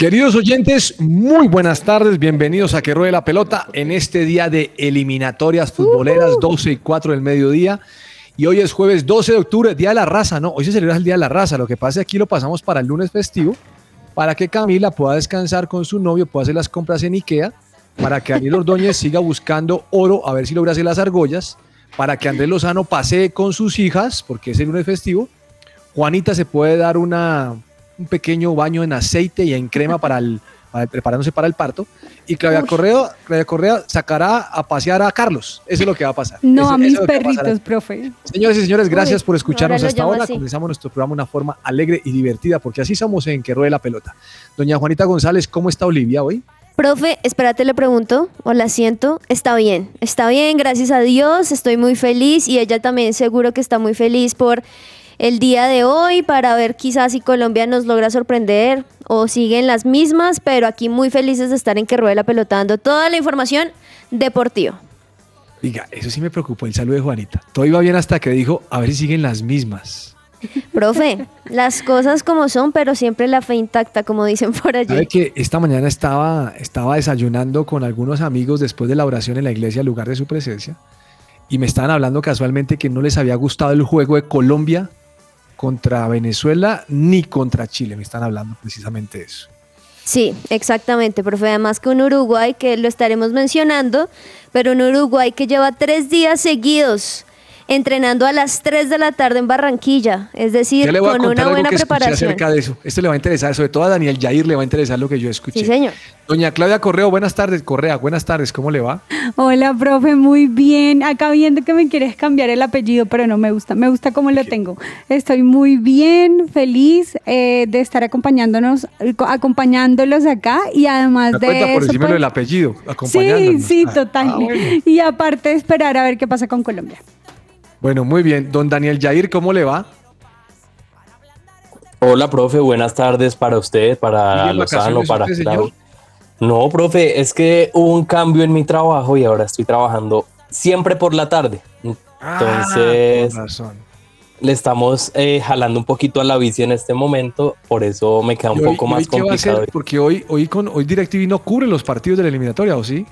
Queridos oyentes, muy buenas tardes, bienvenidos a Que Ruede la Pelota en este día de eliminatorias futboleras, 12 y 4 del mediodía. Y hoy es jueves 12 de octubre, Día de la Raza, ¿no? Hoy se celebra el Día de la Raza, lo que pasa es que aquí lo pasamos para el lunes festivo, para que Camila pueda descansar con su novio, pueda hacer las compras en Ikea, para que Daniel Ordóñez siga buscando oro, a ver si logra hacer las argollas, para que Andrés Lozano pasee con sus hijas, porque es el lunes festivo. Juanita se puede dar una, un pequeño baño en aceite y en crema para el, para- preparándose para el parto. Y Claudia Correa, Claudia Correa sacará a pasear a Carlos. Eso es lo que va a pasar. No, Eso- a mis a perritos, profe. Señores y señores, gracias Uy, por escucharnos hasta ahora. así. Comenzamos nuestro programa de una forma alegre y divertida, porque así somos en Que Ruede la Pelota. Doña Juanita González, ¿cómo está Olivia hoy? Profe, espérate, le pregunto, o la siento, está bien, está bien, gracias a Dios, estoy muy feliz y ella también seguro que está muy feliz por el día de hoy para ver quizás si Colombia nos logra sorprender o siguen las mismas, pero aquí muy felices de estar en que ruede la pelota dando toda la información deportiva. Diga, eso sí me preocupó el saludo de Juanita. Todo iba bien hasta que dijo, a ver si siguen las mismas. Profe, las cosas como son, pero siempre la fe intacta, como dicen por Sabe allí. que esta mañana estaba, estaba desayunando con algunos amigos después de la oración en la iglesia, al lugar de su presencia, y me estaban hablando casualmente que no les había gustado el juego de Colombia contra Venezuela ni contra Chile. Me están hablando precisamente de eso. Sí, exactamente, profe. Además que un Uruguay que lo estaremos mencionando, pero un Uruguay que lleva tres días seguidos entrenando a las 3 de la tarde en Barranquilla, es decir, con una algo buena que preparación. acerca de eso. Esto le va a interesar, sobre todo a Daniel Jair le va a interesar lo que yo escuché. Sí, señor. Doña Claudia Correo, buenas tardes. Correa, buenas tardes. ¿Cómo le va? Hola, profe, muy bien. Acá viendo que me quieres cambiar el apellido, pero no me gusta. Me gusta como lo tengo. Estoy muy bien, feliz eh, de estar acompañándonos, acompañándolos acá y además de cuenta por eso, decirme lo pues, apellido, Sí, acompañándonos. sí, total. ah, bueno. Y aparte esperar a ver qué pasa con Colombia. Bueno, muy bien. Don Daniel Jair, ¿cómo le va? Hola, profe, buenas tardes para usted, para ¿Sigue en Lozano, para usted, señor? No, profe, es que hubo un cambio en mi trabajo y ahora estoy trabajando siempre por la tarde. Entonces, Ah, razón. le estamos eh, jalando un poquito a la bici en este momento, por eso me queda un ¿Y hoy- poco hoy más hacer? complicado. Porque hoy, hoy, con, hoy DirecTV no cubre los partidos de la eliminatoria, ¿o sí?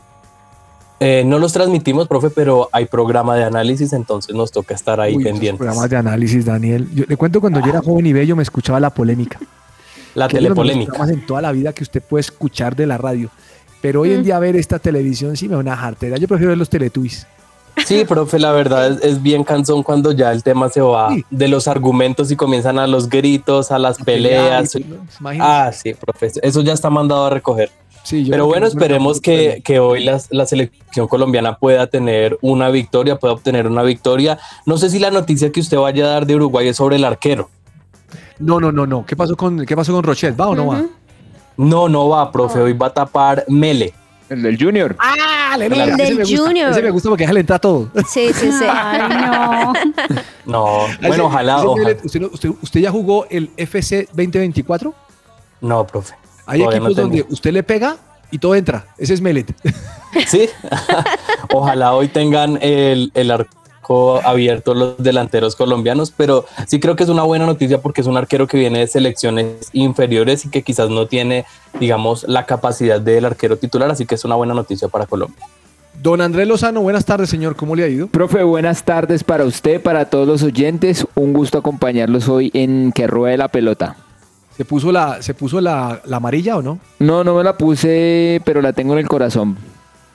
Eh, no los transmitimos, profe, pero hay programa de análisis, entonces nos toca estar ahí Uy, pendientes. programas de análisis, Daniel. Yo le cuento cuando yo era joven y bello me escuchaba la polémica. La telepolémica. programas en toda la vida que usted puede escuchar de la radio. Pero hoy en Mm. día ver esta televisión sí me da una jartera. Yo prefiero ver los Teletubbies. Sí, profe, la verdad es, es bien cansón cuando ya el tema se va Sí. de los argumentos y comienzan a los gritos, a las peleas. Imagínese. Ah, sí, profe, eso ya está mandado a recoger. Sí, yo Pero bueno, esperemos que, que hoy las- la selección colombiana pueda tener una victoria, pueda obtener una victoria. No sé si la noticia que usted vaya a dar de Uruguay es sobre el arquero. No, no, no, no. ¿Qué pasó con, qué pasó con Rochet? ¿Va o no va? No, no va, profe, hoy va a tapar Mele. El del Junior. Ah, le El ese del me gusta, Junior. Ese me gusta porque déjale entrar todo. Sí, sí, sí. Ay, no. No, Ese- bueno, ojalá, ese ojalá. ¿usted, usted, usted ya jugó el FC 2024? No, profe. Hay todavía no equipos donde usted le pega y todo entra. Ese es Melet. Sí, ojalá hoy tengan el, el arco abierto los delanteros colombianos, pero sí creo que es una buena noticia porque es un arquero que viene de selecciones inferiores y que quizás no tiene, digamos, la capacidad del arquero titular, así que es una buena noticia para Colombia. Don Andrés Lozano, buenas tardes, señor. ¿Cómo le ha ido? Profe, buenas tardes para usted, para todos los oyentes. Un gusto acompañarlos hoy en Que Ruede la Pelota. ¿Se puso la, se puso la, la amarilla o no? No, no me la puse, pero la tengo en el corazón.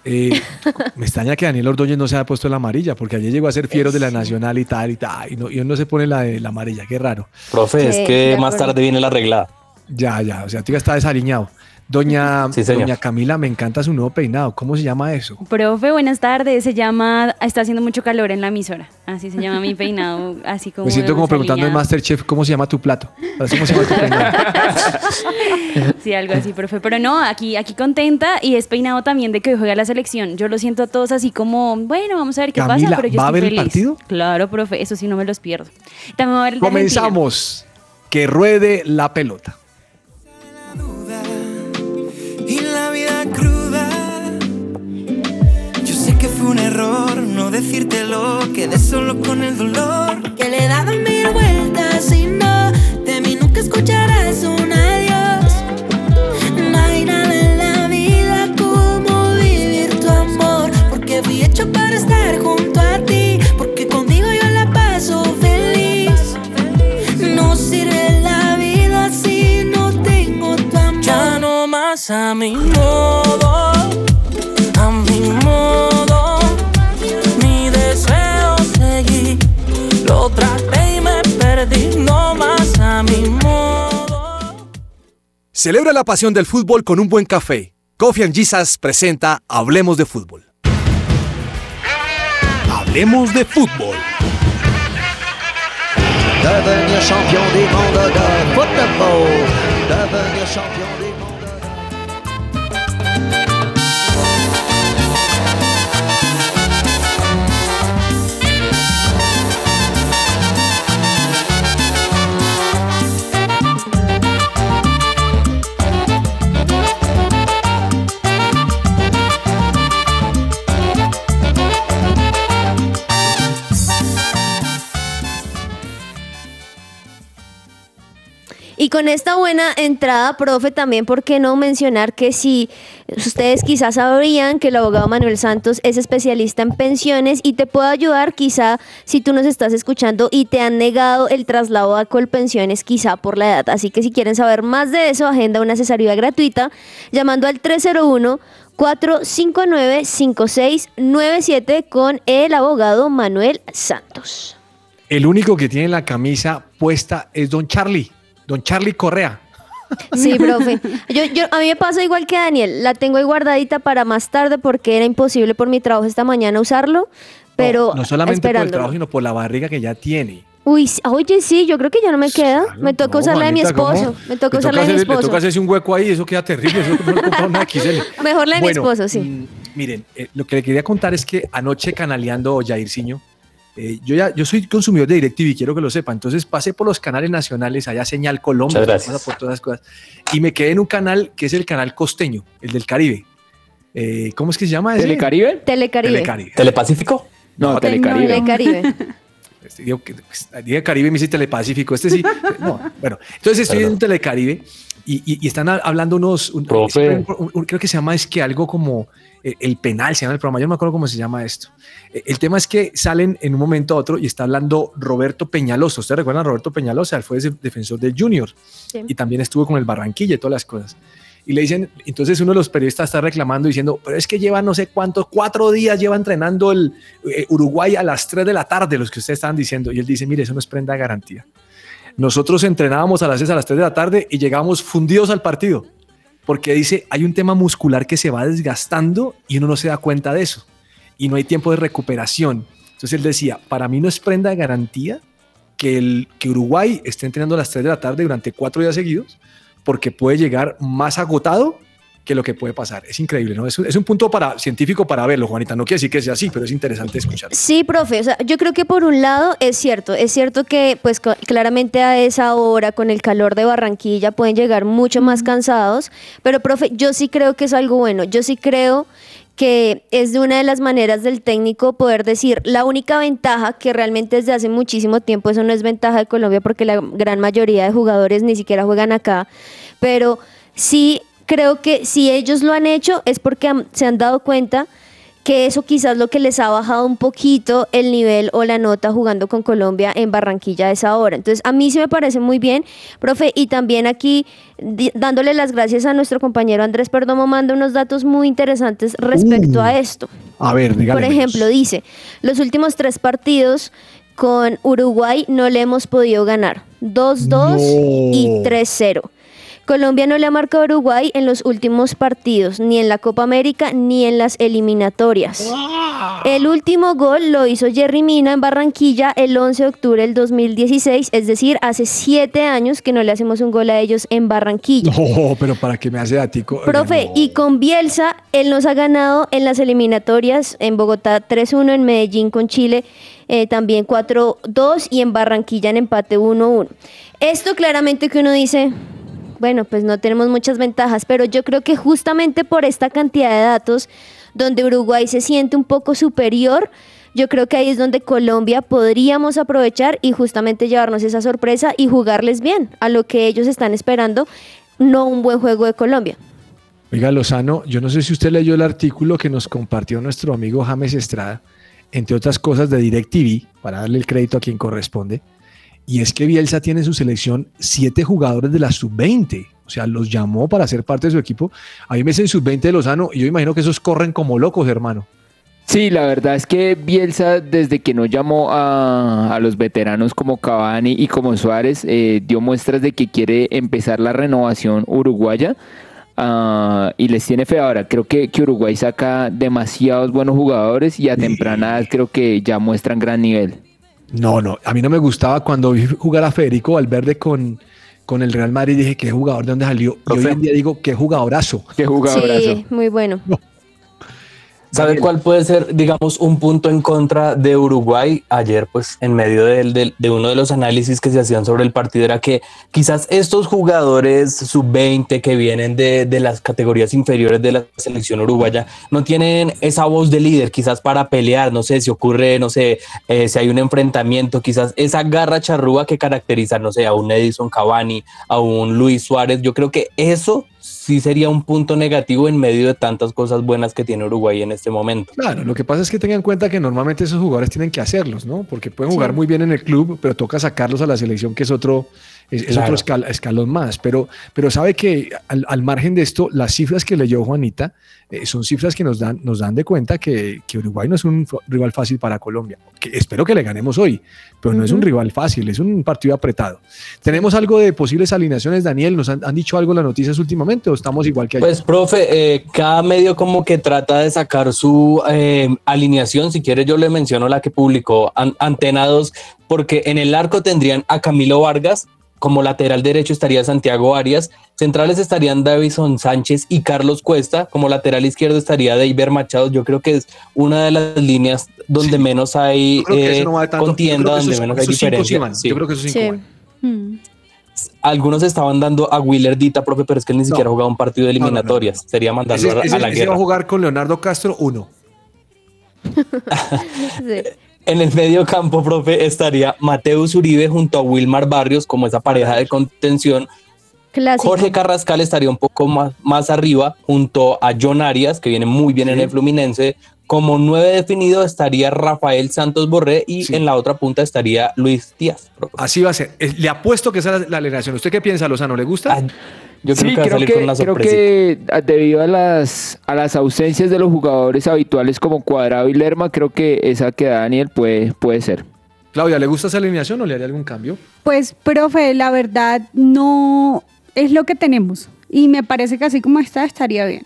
Eh, me extraña que Daniel Ordóñez no se haya puesto la amarilla, porque ayer llegó a ser fiero de la Nacional y tal y tal, y, no, y él no se pone la, de la amarilla, qué raro. Profe, Sí, es que más tarde viene la arreglada. Ya, ya, o sea, tú ya está desaliñado. Doña, Sí, doña Camila, me encanta su nuevo peinado. ¿Cómo se llama eso? Profe, buenas tardes. Se llama, está haciendo mucho calor en la emisora. Así se llama mi peinado, así como. Me siento como preguntando en. Masterchef cómo se llama tu plato. Ahora sí, ¿Cómo se llama tu peinado? Sí, algo así, profe. Pero no, aquí, aquí contenta y es peinado también de que hoy juega la selección. Yo lo siento a todos así como, bueno, vamos a ver qué Camila, pasa, pero yo ¿va a estoy ver el partido? Claro, profe, eso sí no me los pierdo. También va a ver el de Argentina. Comenzamos. Que ruede la pelota. Decírtelo, quedé solo con el dolor. Que le he dado mil vueltas y no de mí nunca escucharás un adiós. No hay nada en la vida como vivir tu amor. Porque fui hecho para estar junto a ti. Porque contigo yo la paso feliz. No sirve la vida si no tengo tu amor. Ya no más a mi modo, Celebra la pasión del fútbol con un buen café. Coffee and Jesus presenta Hablemos de fútbol. Hablemos de fútbol. Devenir champion de. Devenir champion Y con esta buena entrada, profe, también, ¿por qué no mencionar que si ustedes quizás sabrían que el abogado Manuel Santos es especialista en pensiones y te puede ayudar quizá si tú nos estás escuchando y te han negado el traslado a Colpensiones quizá por la edad. Así que si quieren saber más de eso, agenda una asesoría gratuita llamando al 301 459 5697 con el abogado Manuel Santos. El único que tiene la camisa puesta es Don Charlie. Don Charlie Correa. Sí, profe. Yo, yo, a mí me pasa igual que Daniel. La tengo ahí guardadita para más tarde porque era imposible por mi trabajo esta mañana usarlo. Pero no, no solamente por el trabajo, sino por la barriga que ya tiene. Uy, oye, sí, yo creo que ya no me queda. me toca No, usar la de mi esposo. Me toca usar la de mi Le esposo. toca hacerse un hueco ahí, eso queda terrible. Eso no una. Mejor la de mi esposo, sí. mm, miren, eh, lo que le quería contar es que anoche canaleando Jairzinho, eh, yo ya yo soy consumidor de DirecTV y quiero que lo sepa. Entonces pasé por los canales nacionales, allá Señal Colombia, por todas las cosas, y me quedé en un canal que es el canal costeño, el del Caribe. Eh, ¿Cómo es que se llama? ese? ¿Telecaribe? Telecaribe. Telecaribe. ¿Telepacífico? No, No, Telecaribe. Telecaribe. Este, digo, que- dije Caribe, me dice Telepacífico. Este sí. No, bueno. Entonces estoy Perdón. en Telecaribe y, y- y están ha- hablando unos. un- un- un- creo que se llama es que algo como el penal, se llama el programa. Yo no me acuerdo cómo se llama esto. Eh, El tema es que salen en un momento a otro y está hablando Roberto Peñalosa. ¿Ustedes recuerdan a Roberto Peñalosa? Él fue defensor del Junior Sí. y también estuvo con el Barranquilla y todas las cosas. Y le dicen, entonces uno de los periodistas está reclamando diciendo, pero es que lleva no sé cuántos, cuatro días lleva entrenando el eh, Uruguay a las 3 de la tarde, los que ustedes estaban diciendo. Y él dice, mire, eso no es prenda de garantía. Nosotros entrenábamos a las 6 a las 3 de la tarde y llegábamos fundidos al partido. Porque dice, hay un tema muscular que se va desgastando y uno no se da cuenta de eso. Y no hay tiempo de recuperación. Entonces él decía, para mí no es prenda de garantía que, el, que Uruguay esté entrenando a las 3 de la tarde durante cuatro días seguidos, porque puede llegar más agotado que lo que puede pasar. Es increíble, ¿no? Es un, es un punto para, científico para verlo, Juanita. No quiere decir que sea así, pero es interesante escucharlo. Sí, profe, o sea, yo creo que por un lado es cierto, es cierto que pues claramente a esa hora con el calor de Barranquilla pueden llegar mucho más cansados, pero profe, yo sí creo que es algo bueno, yo sí creo que es de una de las maneras del técnico poder decir la única ventaja que realmente desde hace muchísimo tiempo eso no es ventaja de Colombia porque la gran mayoría de jugadores ni siquiera juegan acá, pero sí creo que si ellos lo han hecho es porque han- se han dado cuenta que eso quizás lo que les ha bajado un poquito el nivel o la nota jugando con Colombia en Barranquilla a esa hora. Entonces, a mí sí me parece muy bien, profe, y también aquí dándole las gracias a nuestro compañero Andrés Perdomo, manda unos datos muy interesantes respecto Uh, a esto. A ver, dígale. Por ejemplo, dice, los últimos tres partidos con Uruguay no le hemos podido ganar, 2-2 y No. 3-0. Colombia no le ha marcado a Uruguay en los últimos partidos, ni en la Copa América ni en las eliminatorias. El último gol lo hizo Jerry Mina en Barranquilla el 11 de octubre del 2016, es decir, hace siete años que no le hacemos un gol a ellos en Barranquilla. No, pero para que me hace ático. Profe, y con Bielsa, él nos ha ganado en las eliminatorias en Bogotá 3-1, en Medellín con Chile eh, también 4-2 y en Barranquilla en empate 1-1. Esto claramente que uno dice, bueno, pues no tenemos muchas ventajas, pero yo creo que justamente por esta cantidad de datos, donde Uruguay se siente un poco superior, yo creo que ahí es donde Colombia podríamos aprovechar y justamente llevarnos esa sorpresa y jugarles bien a lo que ellos están esperando, no un buen juego de Colombia. Oiga, Lozano, yo no sé si usted leyó el artículo que nos compartió nuestro amigo James Estrada, entre otras cosas de DirecTV, para darle el crédito a quien corresponde, y es que Bielsa tiene en su selección siete jugadores de la sub-20. O sea, los llamó para ser parte de su equipo. Ahí me dicen sub-20 de Lozano y yo imagino que esos corren como locos, hermano. Sí, la verdad es que Bielsa, desde que no llamó a, a los veteranos como Cavani y como Suárez, eh, dio muestras de que quiere empezar la renovación uruguaya. ah, y les tiene fe ahora. Creo que, que Uruguay saca demasiados buenos jugadores y a temprana edad creo que ya muestran gran nivel. No, no, a mí no me gustaba cuando vi jugar a Federico Valverde con, con el Real Madrid. Dije, qué jugador, ¿de dónde salió? Y hoy en día digo, qué jugadorazo. Qué Sí, muy bueno. ¿Sabe cuál puede ser, digamos, un punto en contra de Uruguay? Ayer, pues, en medio del- del- de, uno de los análisis que se hacían sobre el partido, era que quizás estos jugadores sub-20 que vienen de, de las categorías inferiores de la selección uruguaya no tienen esa voz de líder, quizás para pelear, no sé, si ocurre, no sé, eh, si hay un enfrentamiento, quizás esa garra charrúa que caracteriza, no sé, a un Edison Cavani, a un Luis Suárez. Yo creo que eso sí sería un punto negativo en medio de tantas cosas buenas que tiene Uruguay en este momento. Claro, lo que pasa es que tengan en cuenta que normalmente esos jugadores tienen que hacerlos, ¿no? Porque pueden jugar Sí. muy bien en el club, pero toca sacarlos a la selección, que es otro, es, es Claro. otro escal- escalón más. Pero, pero sabe que al, al margen de esto, las cifras que leyó Juanita eh, son cifras que nos dan, nos dan de cuenta que, que Uruguay no es un rival fácil para Colombia. Que espero que le ganemos hoy, pero no es un rival fácil, es un partido apretado. ¿Tenemos algo de posibles alineaciones, Daniel? ¿Nos han, han dicho algo las noticias últimamente o estamos igual que ayer? Pues, profe, eh, cada medio como que trata de sacar su eh, alineación. Si quiere, yo le menciono la que publicó An- Antena 2, porque en el arco tendrían a Camilo Vargas. Como lateral derecho estaría Santiago Arias. Centrales estarían Davison Sánchez y Carlos Cuesta. Como lateral izquierdo estaría Deiber Machado. Yo creo que es una de las líneas donde Sí. menos hay eh, eso no va contienda, donde esos- menos hay diferencia. Sí. Yo creo que cinco Sí. Mm. Algunos estaban dando a Willer Dita, profe, pero es que él ni siquiera ha jugado un partido de No, no, no, no. eliminatorias. Sería mandarlo Ese, a, ese- a la ese va guerra. a jugar con Leonardo Castro, uno. Sí. En el medio campo, profe, estaría Mateus Uribe junto a Wilmar Barrios como esa pareja de contención. Clásico. Jorge Carrascal estaría un poco más, más arriba junto a John Arias, que viene muy bien en el Fluminense. Como nueve definido estaría Rafael Santos Borré y Sí. en la otra punta estaría Luis Díaz. profe. Así va a ser. Eh, Le apuesto que esa es la, la alineación. ¿Usted qué piensa, Lozano? ¿Le gusta? Ah, yo creo sí, que va a creo salir que, con una creo sorpresita. que debido a las, a las ausencias de los jugadores habituales como Cuadrado y Lerma, creo que esa que da Daniel puede, puede ser. Claudia, ¿le gusta esa alineación o le haría algún cambio? Pues, profe, la verdad no es lo que tenemos. Y me parece que así como está, estaría bien.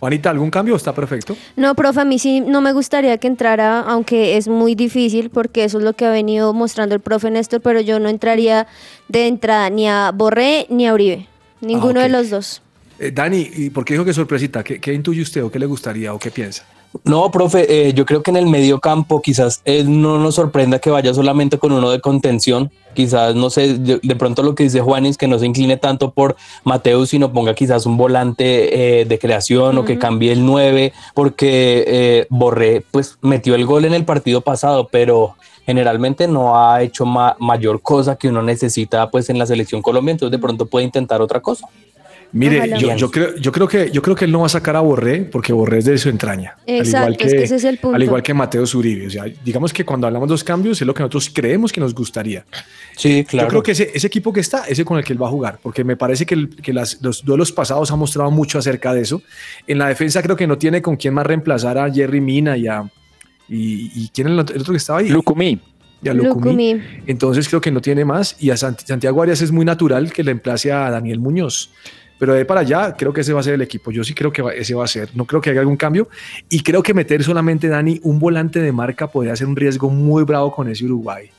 Juanita, ¿algún cambio? o ¿Está perfecto? No, profe, a mí sí no me gustaría que entrara, aunque es muy difícil, porque eso es lo que ha venido mostrando el profe Néstor, pero yo no entraría de entrada ni a Borré ni a Uribe. Ninguno ok. de los dos. Eh, Dani, ¿y por qué dijo que sorpresita? ¿Qué, qué intuye usted o qué le gustaría o qué piensa? No, profe, eh, yo creo que en el medio campo quizás él no nos sorprenda que vaya solamente con uno de contención. Quizás, no sé, yo- de pronto lo que dice Juanis, que no se incline tanto por Mateus, sino ponga quizás un volante eh, de creación o que cambie el 9, porque eh, Borré pues metió el gol en el partido pasado, pero generalmente no ha hecho ma- mayor cosa que uno necesita pues en la selección Colombia, entonces de pronto puede intentar otra cosa. Mire, yo, yo creo, yo, creo que, yo creo que él no va a sacar a Borré porque Borré es de su entraña. Exacto, es que ese es el punto. Al igual que Mateo Zuribe. O sea, digamos que cuando hablamos de los cambios es lo que nosotros creemos que nos gustaría. Sí, claro. Yo creo que ese, ese equipo que está, ese con el que él va a jugar, porque me parece que, el- que las- los duelos pasados han mostrado mucho acerca de eso. En la defensa creo que no tiene con quién más reemplazar a Jerry Mina y a... ¿Y, y quién es el otro que estaba ahí? Lucumí. Ya. Entonces creo que no tiene más. Y a Sant- Santiago Arias es muy natural que le emplace a Daniel Muñoz. Pero de ahí para allá, creo que ese va a ser el equipo. Yo sí creo que ese va a ser. No creo que haya algún cambio. Y creo que meter solamente, Dani, un volante de marca podría ser un riesgo muy bravo con ese Uruguay.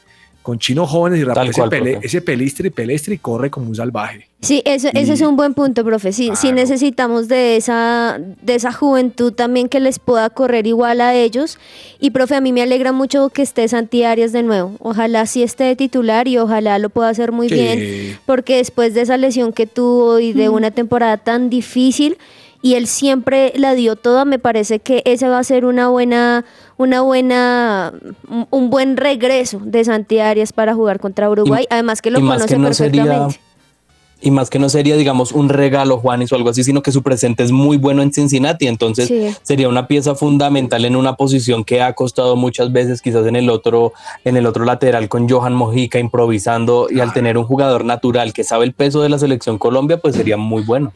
Con chinos jóvenes y rápido. Tal Ese, pele- ese pelestre, pelestre y corre como un salvaje. Sí, eso- ese es un buen punto, profe. Sí, sí necesitamos de esa, de esa juventud también que les pueda correr igual a ellos. Y, profe, a mí me alegra mucho que esté Santi Arias de nuevo. Ojalá sí esté de titular y ojalá lo pueda hacer muy Sí. bien. Porque después de esa lesión que tuvo y de una temporada tan difícil, y él siempre la dio toda, me parece que ese va a ser una buena, una buena, un- buen regreso de Santi Arias para jugar contra Uruguay. Además que lo y más conoce que no sería- perfectamente. Y más que no sería, digamos, un regalo, Juanis, o algo así, sino que su presente es muy bueno en Cincinnati. Entonces Sí. sería una pieza fundamental en una posición que ha costado muchas veces, quizás en el otro, en el otro lateral con Johan Mojica improvisando. Y al tener un jugador natural que sabe el peso de la selección Colombia, pues sería muy bueno.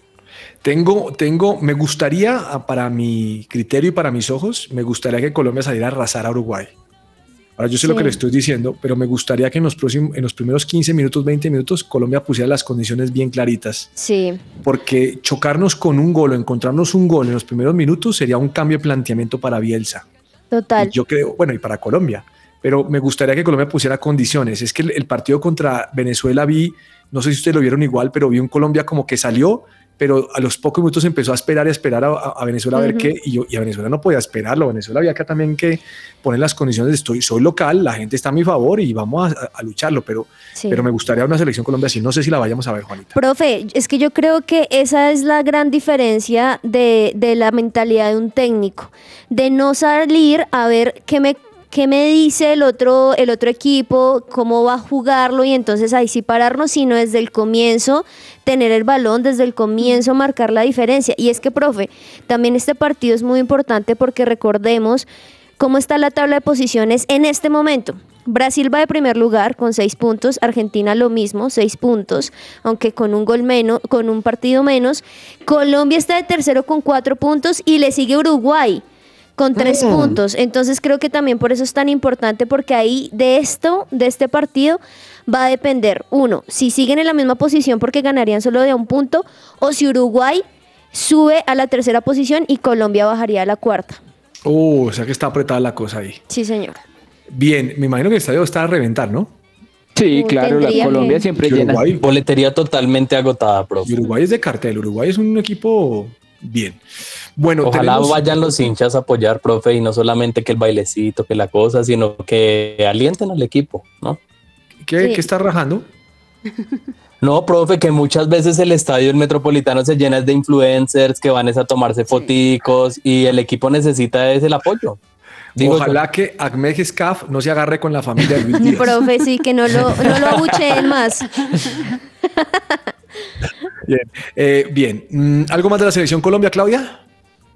Tengo, tengo, me gustaría, ah, para mi criterio y para mis ojos, me gustaría que Colombia saliera a arrasar a Uruguay. Ahora yo sé lo que le estoy diciendo, pero me gustaría que en los, próximos, en los primeros 15 minutos, 20 minutos, Colombia pusiera las condiciones bien claritas. Sí. Porque chocarnos con un gol o encontrarnos un gol en los primeros minutos sería un cambio de planteamiento para Bielsa. Total. Y yo creo, bueno, y para Colombia. Pero me gustaría que Colombia pusiera condiciones. Es que el, el partido contra Venezuela vi, no sé si ustedes lo vieron igual, pero vi un Colombia como que salió, pero a los pocos minutos empezó a esperar y a esperar a, a Venezuela a ver qué, y, yo- y a Venezuela no podía esperarlo. Venezuela había acá también que poner las condiciones de estoy, soy local, la gente está a mi favor y vamos a, a lucharlo, pero, Sí. pero me gustaría una selección Colombia así. No sé si la vayamos a ver, Juanita. Profe, es que yo creo que esa es la gran diferencia de, de la mentalidad de un técnico, de no salir a ver qué me, qué me dice el otro, el otro equipo, cómo va a jugarlo y entonces ahí sí pararnos, sino desde el comienzo tener el balón, desde el comienzo marcar la diferencia. Y es que, profe, también este partido es muy importante porque recordemos cómo está la tabla de posiciones en este momento. Brasil va de primer lugar con seis puntos, Argentina lo mismo, seis puntos, aunque con un gol menos, con un partido menos. Colombia está de tercero con cuatro puntos y le sigue Uruguay con tres Mm. puntos. Entonces creo que también por eso es tan importante porque ahí de esto, de este partido, va a depender, uno, si siguen en la misma posición porque ganarían solo de un punto, o si Uruguay sube a la tercera posición y Colombia bajaría a la cuarta. Oh, o sea que está apretada la cosa ahí. Sí, señor. Bien, me imagino que el estadio está a reventar, ¿no? Sí, Uh, claro, la Colombia que- siempre Y llena. Uruguay, Boletería totalmente agotada, profe. Uruguay es de cartel. Uruguay es un equipo bien. Bueno, Ojalá tenemos- vayan los hinchas a apoyar, profe, y no solamente que el bailecito, que la cosa, sino que alienten al equipo, ¿no? ¿Qué, Sí. qué está rajando? No, profe, que muchas veces el estadio el metropolitano se llena de influencers que van es a tomarse foticos y el equipo necesita es el apoyo. Digo yo. Ojalá que Ahmed Escaf no se agarre con la familia de Luis Díaz. Profe, sí, que no lo, no lo abucheen más. Bien, Eh, bien. Mm, ¿algo más de la selección Colombia, Claudia?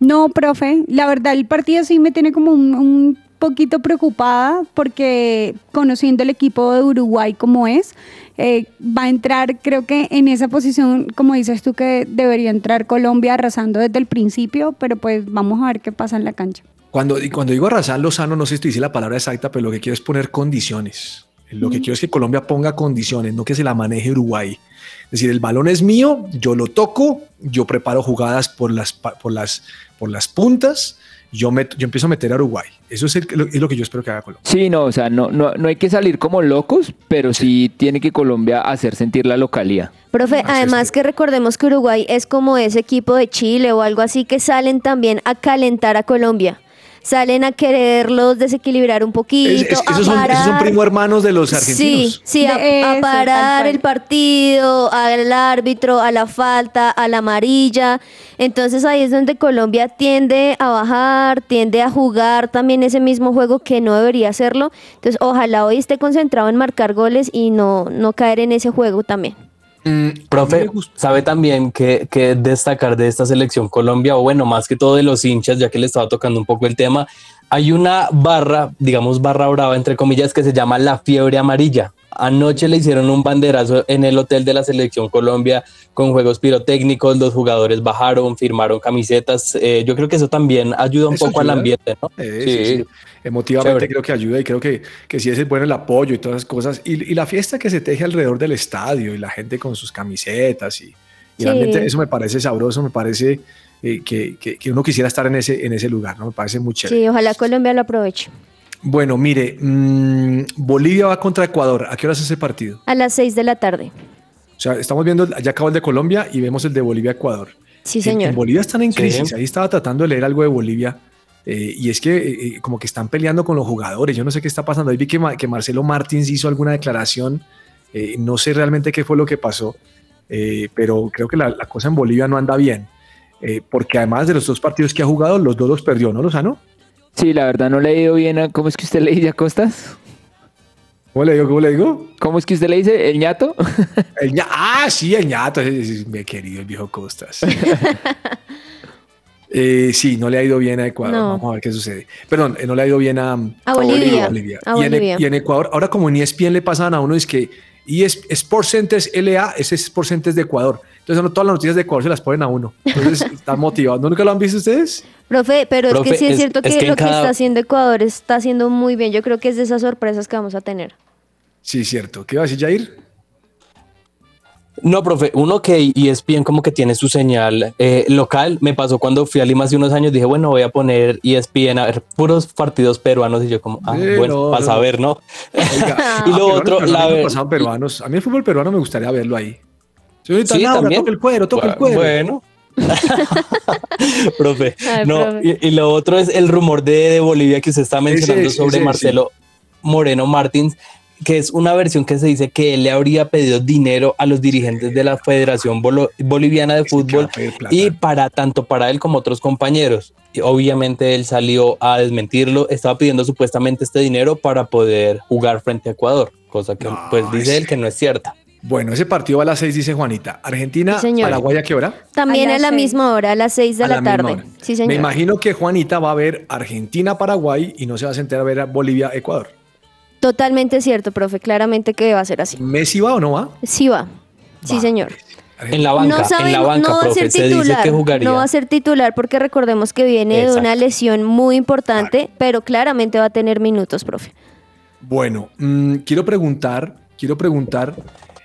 No, profe, la verdad el partido sí me tiene como un, un poquito preocupada porque conociendo el equipo de Uruguay como es, eh, va a entrar creo que en esa posición, como dices tú, que debería entrar Colombia arrasando desde el principio, pero pues vamos a ver qué pasa en la cancha. Cuando, y cuando digo arrasar Lozano, no sé si te dice la palabra exacta, pero lo que quiero es poner condiciones. Lo que quiero es que Colombia ponga condiciones, no que se la maneje Uruguay. Es decir, el balón es mío, yo lo toco, yo preparo jugadas por las, pa- por las, por las puntas, yo, meto- yo empiezo a meter a Uruguay. Eso es, el- lo, es lo que yo espero que haga Colombia. Sí, no, o sea, no, no, no hay que salir como locos, pero sí tiene que Colombia hacer sentir la localía. Profe, además sí. que recordemos que Uruguay es como ese equipo de Chile o algo así que salen también a calentar a Colombia. Salen a quererlos desequilibrar un poquito, Es, es que a esos son, esos son primo hermanos de los argentinos. Sí, sí, a, De a eso, parar el partido, al árbitro, a la falta, a la amarilla. Entonces ahí es donde Colombia tiende a bajar, tiende a jugar también ese mismo juego que no debería hacerlo. Entonces ojalá hoy esté concentrado en marcar goles y no, no caer en ese juego también. Mm, Profe, ¿sabe también que, que destacar de esta selección Colombia? O bueno, más que todo de los hinchas, ya que le estaba tocando un poco el tema, hay una barra, digamos barra brava, entre comillas, que se llama la fiebre amarilla. Anoche le hicieron un banderazo en el hotel de la Selección Colombia con juegos pirotécnicos, los jugadores bajaron, firmaron camisetas. eh, yo creo que eso también ayuda un Eso poco al ambiente, ¿no? Eh, sí, sí. Emotivamente Chévere. creo que ayuda y creo que, que sí es bueno el apoyo y todas esas cosas. Y, y la fiesta que se teje alrededor del estadio y la gente con sus camisetas y, y Sí. realmente eso me parece sabroso, me parece eh, que, que- que uno quisiera estar en ese, en ese lugar, ¿no? Me parece muy chévere. Sí, ojalá Colombia lo aproveche. Bueno, mire, mm, Bolivia va contra Ecuador. ¿A qué hora es ese partido? A las 6 de la tarde. O sea, estamos viendo, ya acabó el de Colombia y vemos el de Bolivia-Ecuador. Sí, En- señor. En, Bolivia están en Sí. crisis. Ahí estaba tratando de leer algo de Bolivia. Eh, y es que eh, eh, como que están peleando con los jugadores. Yo no sé qué está pasando. Ahí vi que, Ma- que Marcelo Martins hizo alguna declaración. eh, no sé realmente qué fue lo que pasó. eh, pero creo que la, la cosa en Bolivia no anda bien. eh, porque además de los dos partidos que ha jugado, los dos los perdió, ¿no, Lozano? Sí, la verdad no le he ido bien a... ¿Cómo es que usted le dice a Costas? ¿Cómo le digo? ¿Cómo le digo? ¿Cómo es que usted le dice? ¿El ñato? El ña- ah, sí, el ñato. es mi querido, el viejo Costas. Eh, sí, no le ha ido bien a Ecuador. No. Vamos a ver qué sucede. Perdón, eh, no le ha ido bien a, A Bolivia. A y, en, Bolivia. y en Ecuador, ahora como en E ESPN le pasan a uno, es que y es Sports Centers LA, ese es Sports Centers de Ecuador. Entonces, no, todas las noticias de Ecuador se las ponen a uno. Entonces, están motivados. ¿No nunca lo han visto ustedes? Profe, pero es que sí es es- cierto es que, lo que está haciendo Ecuador está haciendo muy bien. Yo creo que es de esas sorpresas que vamos a tener. Sí, cierto. ¿Qué iba a decir Jair? No, profe, uno que ESPN como que tiene su señal eh, local. Me pasó cuando fui a Lima hace unos años, dije, bueno, voy a poner ESPN a ver puros partidos peruanos y yo como, ah, Eh, bueno, no, para no. saber, ¿no? Oiga, y ah, lo otro, la a ver- pasaban peruanos. A mí el fútbol peruano me gustaría verlo ahí. Señorita Sí, Laura, también. toca el cuero, toca el cuero. Bueno. profe. Ay, no, profe. Y, y lo otro es el rumor de, de Bolivia que usted está mencionando Ese- sobre ese, Marcelo Moreno Martins, que es una versión que se dice que él le habría pedido dinero a los dirigentes de la Federación Bolo- Boliviana de Fútbol y para tanto para él como otros compañeros. Y obviamente él salió a desmentirlo, estaba pidiendo supuestamente este dinero para poder jugar frente a Ecuador, cosa que No, pues dice él que no es cierta. Bueno, ese partido va a las 6, dice Juanita. Argentina, Sí, señor. Paraguay, ¿a qué hora? También A la seis. misma hora, a las 6 de A la, misma tarde. Sí, Me señor. imagino que Juanita va a ver Argentina-Paraguay y no se va a sentar a ver a Bolivia-Ecuador. Totalmente cierto, profe. Claramente que va a ser así. ¿Messi va o no va? Sí va. Sí, señor. En la banca, no en la banca, no va a profe, ser se dice titular. que jugaría. No va a ser titular porque recordemos que viene de una lesión muy importante, pero claramente va a tener minutos, profe. Bueno, mm, quiero preguntar, quiero preguntar,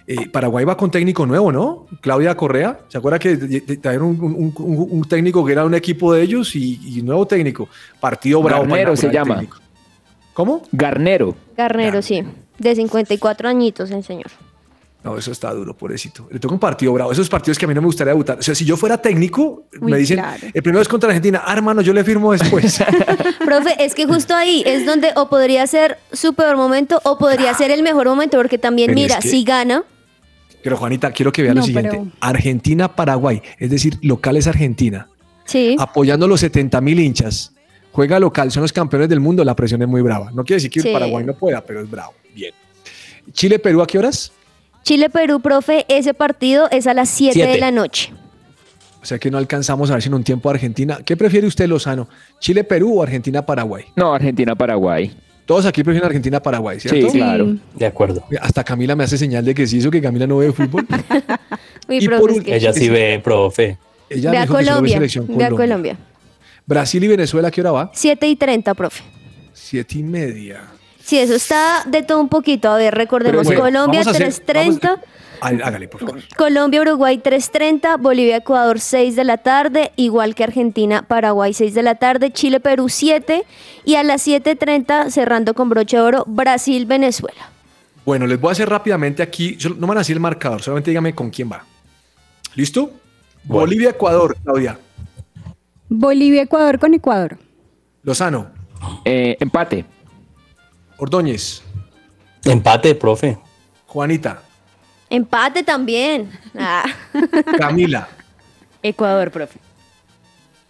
eh, Paraguay va con técnico nuevo, ¿no? Claudia Correa, ¿se acuerda que trajeron un, un- un- un técnico que era un equipo de ellos y, y nuevo técnico? Partido bravo. para Garnero se llama. técnico. ¿Cómo? Garnero. Garnero, sí. De 54 añitos, el señor. No, eso está duro, pobrecito. Le toca un partido bravo. Esos partidos que a mí no me gustaría debutar. O sea, si yo fuera técnico, Uy, me dicen, claro. el primero es contra Argentina. Ah, hermano, yo le firmo después. Profe, es que justo ahí es donde o podría ser su peor momento o podría ser el mejor momento, porque también, Pero mira, es que- si gana, Pero Juanita, quiero que vea lo siguiente. pero- Argentina-Paraguay, es decir, local es Argentina. sí. Apoyando a los 70 mil hinchas. Juega local, son los campeones del mundo, la presión es muy brava. No quiere decir que Sí. el Paraguay no pueda, pero es bravo. Bien. Chile-Perú, ¿a qué horas? Chile-Perú, profe, ese partido es a las 7 de la noche. O sea que no alcanzamos a ver si en un tiempo Argentina. ¿Qué prefiere usted, Lozano? ¿Chile-Perú o Argentina-Paraguay? No, Argentina-Paraguay. Todos aquí prefieren Argentina-Paraguay, ¿cierto? Sí, claro. De acuerdo. Hasta Camila me hace señal de que sí, eso que Camila no ve fútbol. Uy, Y profe, por es un- que- Ella sí ve, profe. Ella Ve a dijo que solo ve Colombia. selección Ve a Colombia. Brasil y Venezuela, ¿a qué hora va? 7 y 30, profe. Siete y media. Sí, eso está de todo un poquito. A ver, recordemos, bueno, Colombia vamos a hacer- 3.30, vamos- Ay, Hágale, por favor. Colombia, Uruguay 3.30, Bolivia, Ecuador 6 de la tarde, igual que Argentina, Paraguay 6 de la tarde, Chile, Perú 7 y a las 7.30 cerrando con broche de oro, Brasil, Venezuela. Bueno, les voy a hacer rápidamente aquí. solo- No me van a decir el marcador, solamente dígame con quién va. ¿Listo? Bueno. Bolivia-Ecuador, Claudia. Bolivia-Ecuador con Ecuador. Lozano. Eh, empate. Ordóñez. Empate, profe. Juanita. Empate también. Ah. Camila. Ecuador, profe.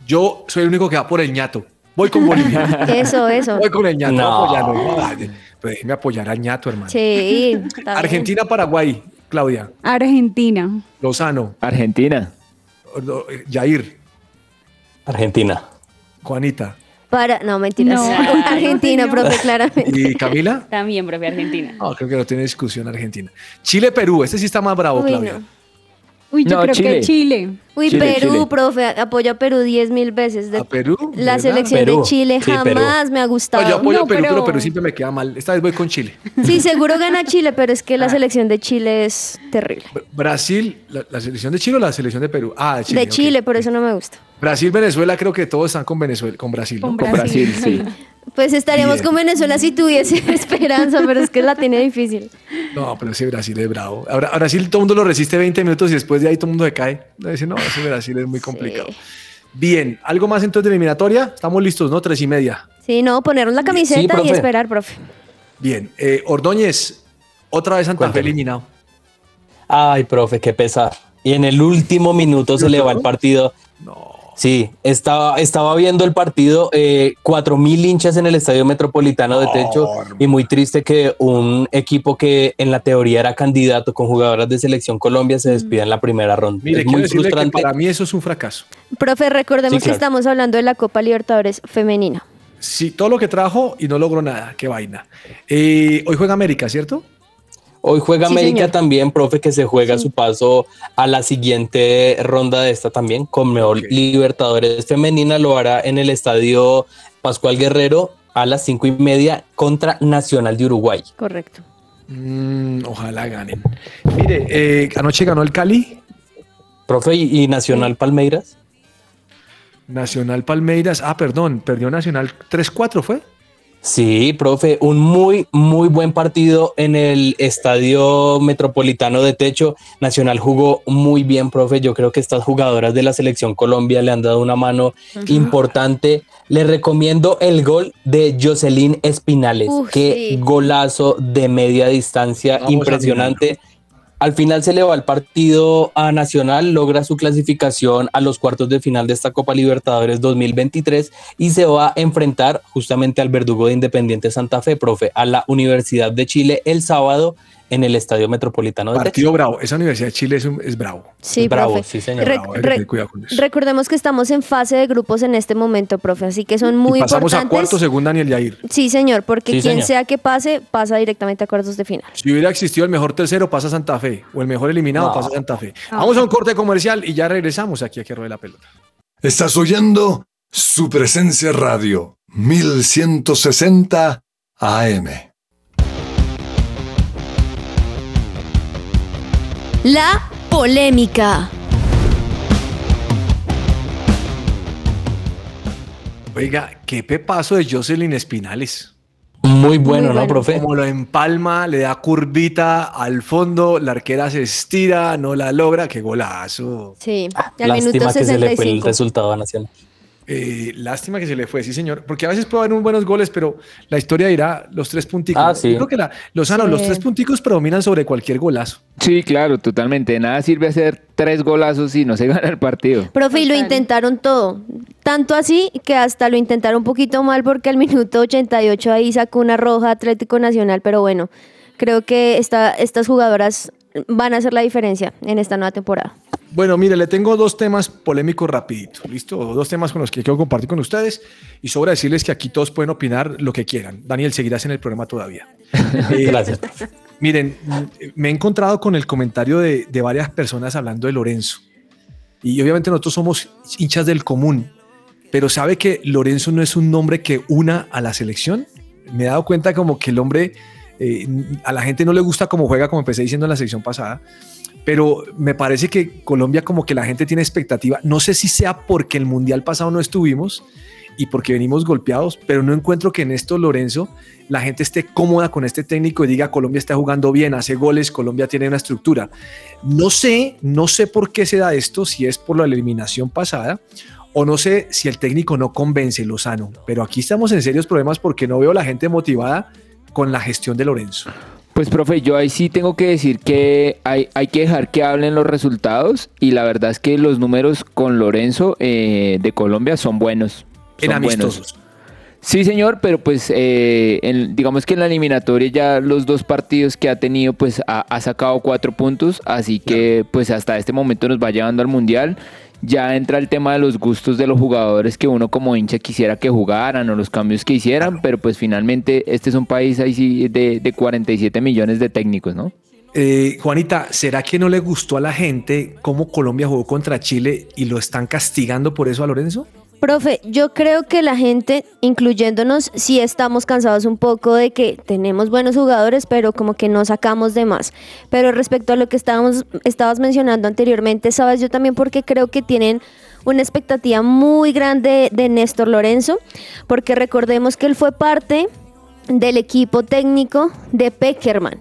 Yo soy el único que va por el ñato. Voy con Bolivia. Eso, eso. Voy con el ñato. No. Pero déjeme apoyar al ñato, hermano. Sí. está bien. Argentina-Paraguay, Claudia. Argentina. Lozano. Argentina. Jair. Argentina. Juanita. Para, no, mentiras. No. Argentina, No, profe, claramente. ¿Y Camila? También, profe, Argentina. No, creo que no tiene discusión Argentina. Chile-Perú, este sí está más bravo, Uy, Claudia. no. Uy, yo No, creo Chile. que Chile. Uy, Chile, Perú, Chile. profe, apoyo a Perú 10 mil veces. De- ¿A Perú? ¿De La verdad? selección Perú. de Chile Sí, Perú. jamás me ha No, gustado. yo apoyo No, a Perú, pero... pero- Perú siempre me queda mal. Esta vez voy con Chile. Sí, seguro gana Chile, pero es Ah. que la selección de Chile es terrible. Br- Brasil, la, la selección de Chile o la selección de Perú? Ah, de Chile. de. Chile, por eso no me gusta. Brasil, Venezuela, creo que todos están con Venezuela, con Brasil. ¿no? Con Con Brasil, sí. Pues estaríamos Bien. con Venezuela si tuviese esperanza, pero es que la tiene difícil. No, pero ese Brasil es bravo. Ahora, Brasil todo el mundo lo resiste 20 minutos y después de ahí todo el mundo se cae. Dice, no, ese Brasil es muy complicado. Bien, ¿algo más entonces de eliminatoria? Estamos listos, ¿no? Tres y media. Sí, no, ponernos la camiseta y esperar, profe. Bien, eh, Ordóñez, otra vez Santa Fe eliminado. Ay, profe, qué pesar. Y en el último minuto se le va el partido. Sí, estaba, estaba viendo el partido, eh, cuatro mil hinchas en el Estadio Metropolitano de Techo y muy triste que un equipo que en la teoría era candidato con jugadoras de selección Colombia se despida en la primera ronda. Mire, es quiero muy frustrante. para mí eso es un fracaso. Profe, recordemos Sí, claro. que estamos hablando de la Copa Libertadores femenina. Sí, todo lo que trajo y no logró nada. Qué vaina. Eh, hoy juega América, ¿cierto? Hoy juega Sí, América señor. también, profe, que se juega su paso a la siguiente ronda de esta también, con Mejor. Libertadores Femenina, lo hará en el estadio Pascual Guerrero a las cinco y media contra Nacional de Uruguay. Correcto. Mm, ojalá ganen. Mire, eh, anoche ganó el Cali, Profe, ¿y, y Nacional Palmeiras? Nacional Palmeiras. Ah, perdón, perdió Nacional 3-4, ¿fue? Sí, profe, un muy, muy buen partido en el Estadio Metropolitano de Techo. Nacional jugó muy bien, profe. Yo creo que estas jugadoras de la selección Colombia le han dado una mano importante. Le recomiendo el gol de Jocelyn Espinales. Uf, Qué sí. golazo de media distancia, Vamos a impresionante. Al final se le va el partido a Nacional, logra su clasificación a los cuartos de final de esta Copa Libertadores 2023 y se va a enfrentar justamente al verdugo de Independiente Santa Fe, profe, a la Universidad de Chile el sábado en el Estadio Metropolitano de Partido bravo. Esa Universidad de Chile es, un- es bravo. Sí, Bravo, profe. sí, señor. Re- Bravo, re- tener cuidado con eso. recordemos que estamos en fase de grupos en este momento, profe, así que son muy y pasamos a importantes. cuarto según Daniel Yair. Sí, señor, porque Sí, quien señor. sea que pase, pasa directamente a cuartos de final. Si hubiera existido el mejor tercero, pasa Santa Fe. O el mejor eliminado, No. pasa Santa Fe. Vamos a un corte comercial y ya regresamos aquí a que ruede la pelota. Estás oyendo su presencia radio 1160 AM. La polémica. Oiga, qué pepazo de Jocelyn Espinales. Muy bueno, Muy ¿no, profe? Como lo empalma, le da curvita al fondo, la arquera se estira, no la logra. Qué golazo. Sí, al minuto Lástima que se le fue el 65. resultado a Nacional. Eh, lástima que se le fue, sí, señor. Porque a veces puede haber muy buenos goles, pero la historia dirá los tres punticos. Ah, sí. Yo creo que la, Lozano, Sí. los tres punticos predominan sobre cualquier golazo. Sí, claro, totalmente. De nada sirve hacer tres golazos si no se gana el partido. Profe, y lo intentaron todo. Tanto así que hasta lo intentaron un poquito mal porque al minuto 88 ahí sacó una roja Atlético Nacional, pero bueno, creo que esta, estas jugadoras van a hacer la diferencia en esta nueva temporada. Bueno, mire, le tengo dos temas polémicos rapidito, ¿listo? Dos temas con los que quiero compartir con ustedes y sobra decirles que aquí todos pueden opinar lo que quieran. Daniel, seguirás en el programa todavía. Eh, Gracias. Miren, me he encontrado con el comentario de, de varias personas hablando de Lorenzo. Y obviamente nosotros somos hinchas del común, pero ¿sabe que Lorenzo no es un nombre que una a la selección? Me he dado cuenta como que el hombre, eh, a la gente no le gusta cómo juega, como empecé diciendo en la sección pasada, pero me parece que Colombia como que la gente tiene expectativa. No sé si sea porque el Mundial pasado no estuvimos y porque venimos golpeados, pero no encuentro que en esto Lorenzo la gente esté cómoda con este técnico y diga Colombia está jugando bien, hace goles, Colombia tiene una estructura. No sé, no sé por qué se da esto, si es por la eliminación pasada o no sé si el técnico no convence Lozano, pero aquí estamos en serios problemas porque no veo la gente motivada con la gestión de Lorenzo. Pues, profe, yo ahí sí tengo que decir que hay, hay que dejar que hablen los resultados y la verdad es que los números con Lorenzo eh, de Colombia son buenos. En son buenos. amistosos. Sí, señor, pero pues eh, en- digamos que en la eliminatoria ya los dos partidos que ha tenido pues ha, ha sacado cuatro puntos, así que pues hasta este momento nos va llevando al Mundial ya entra el tema de los gustos de los jugadores que uno como hincha quisiera que jugaran o los cambios que hicieran, pero pues finalmente este es un país ahí sí de, de 47 millones de técnicos, ¿no? Eh, Juanita, ¿será que no le gustó a la gente cómo Colombia jugó contra Chile y lo están castigando por eso a Lorenzo? Profe, yo creo que la gente, incluyéndonos, sí estamos cansados un poco de que tenemos buenos jugadores, pero como que no sacamos de más. Pero respecto a lo que estábamos, estabas mencionando anteriormente, sabes, yo también porque creo que tienen una expectativa muy grande de Néstor Lorenzo, porque recordemos que él fue parte del equipo técnico de Peckerman.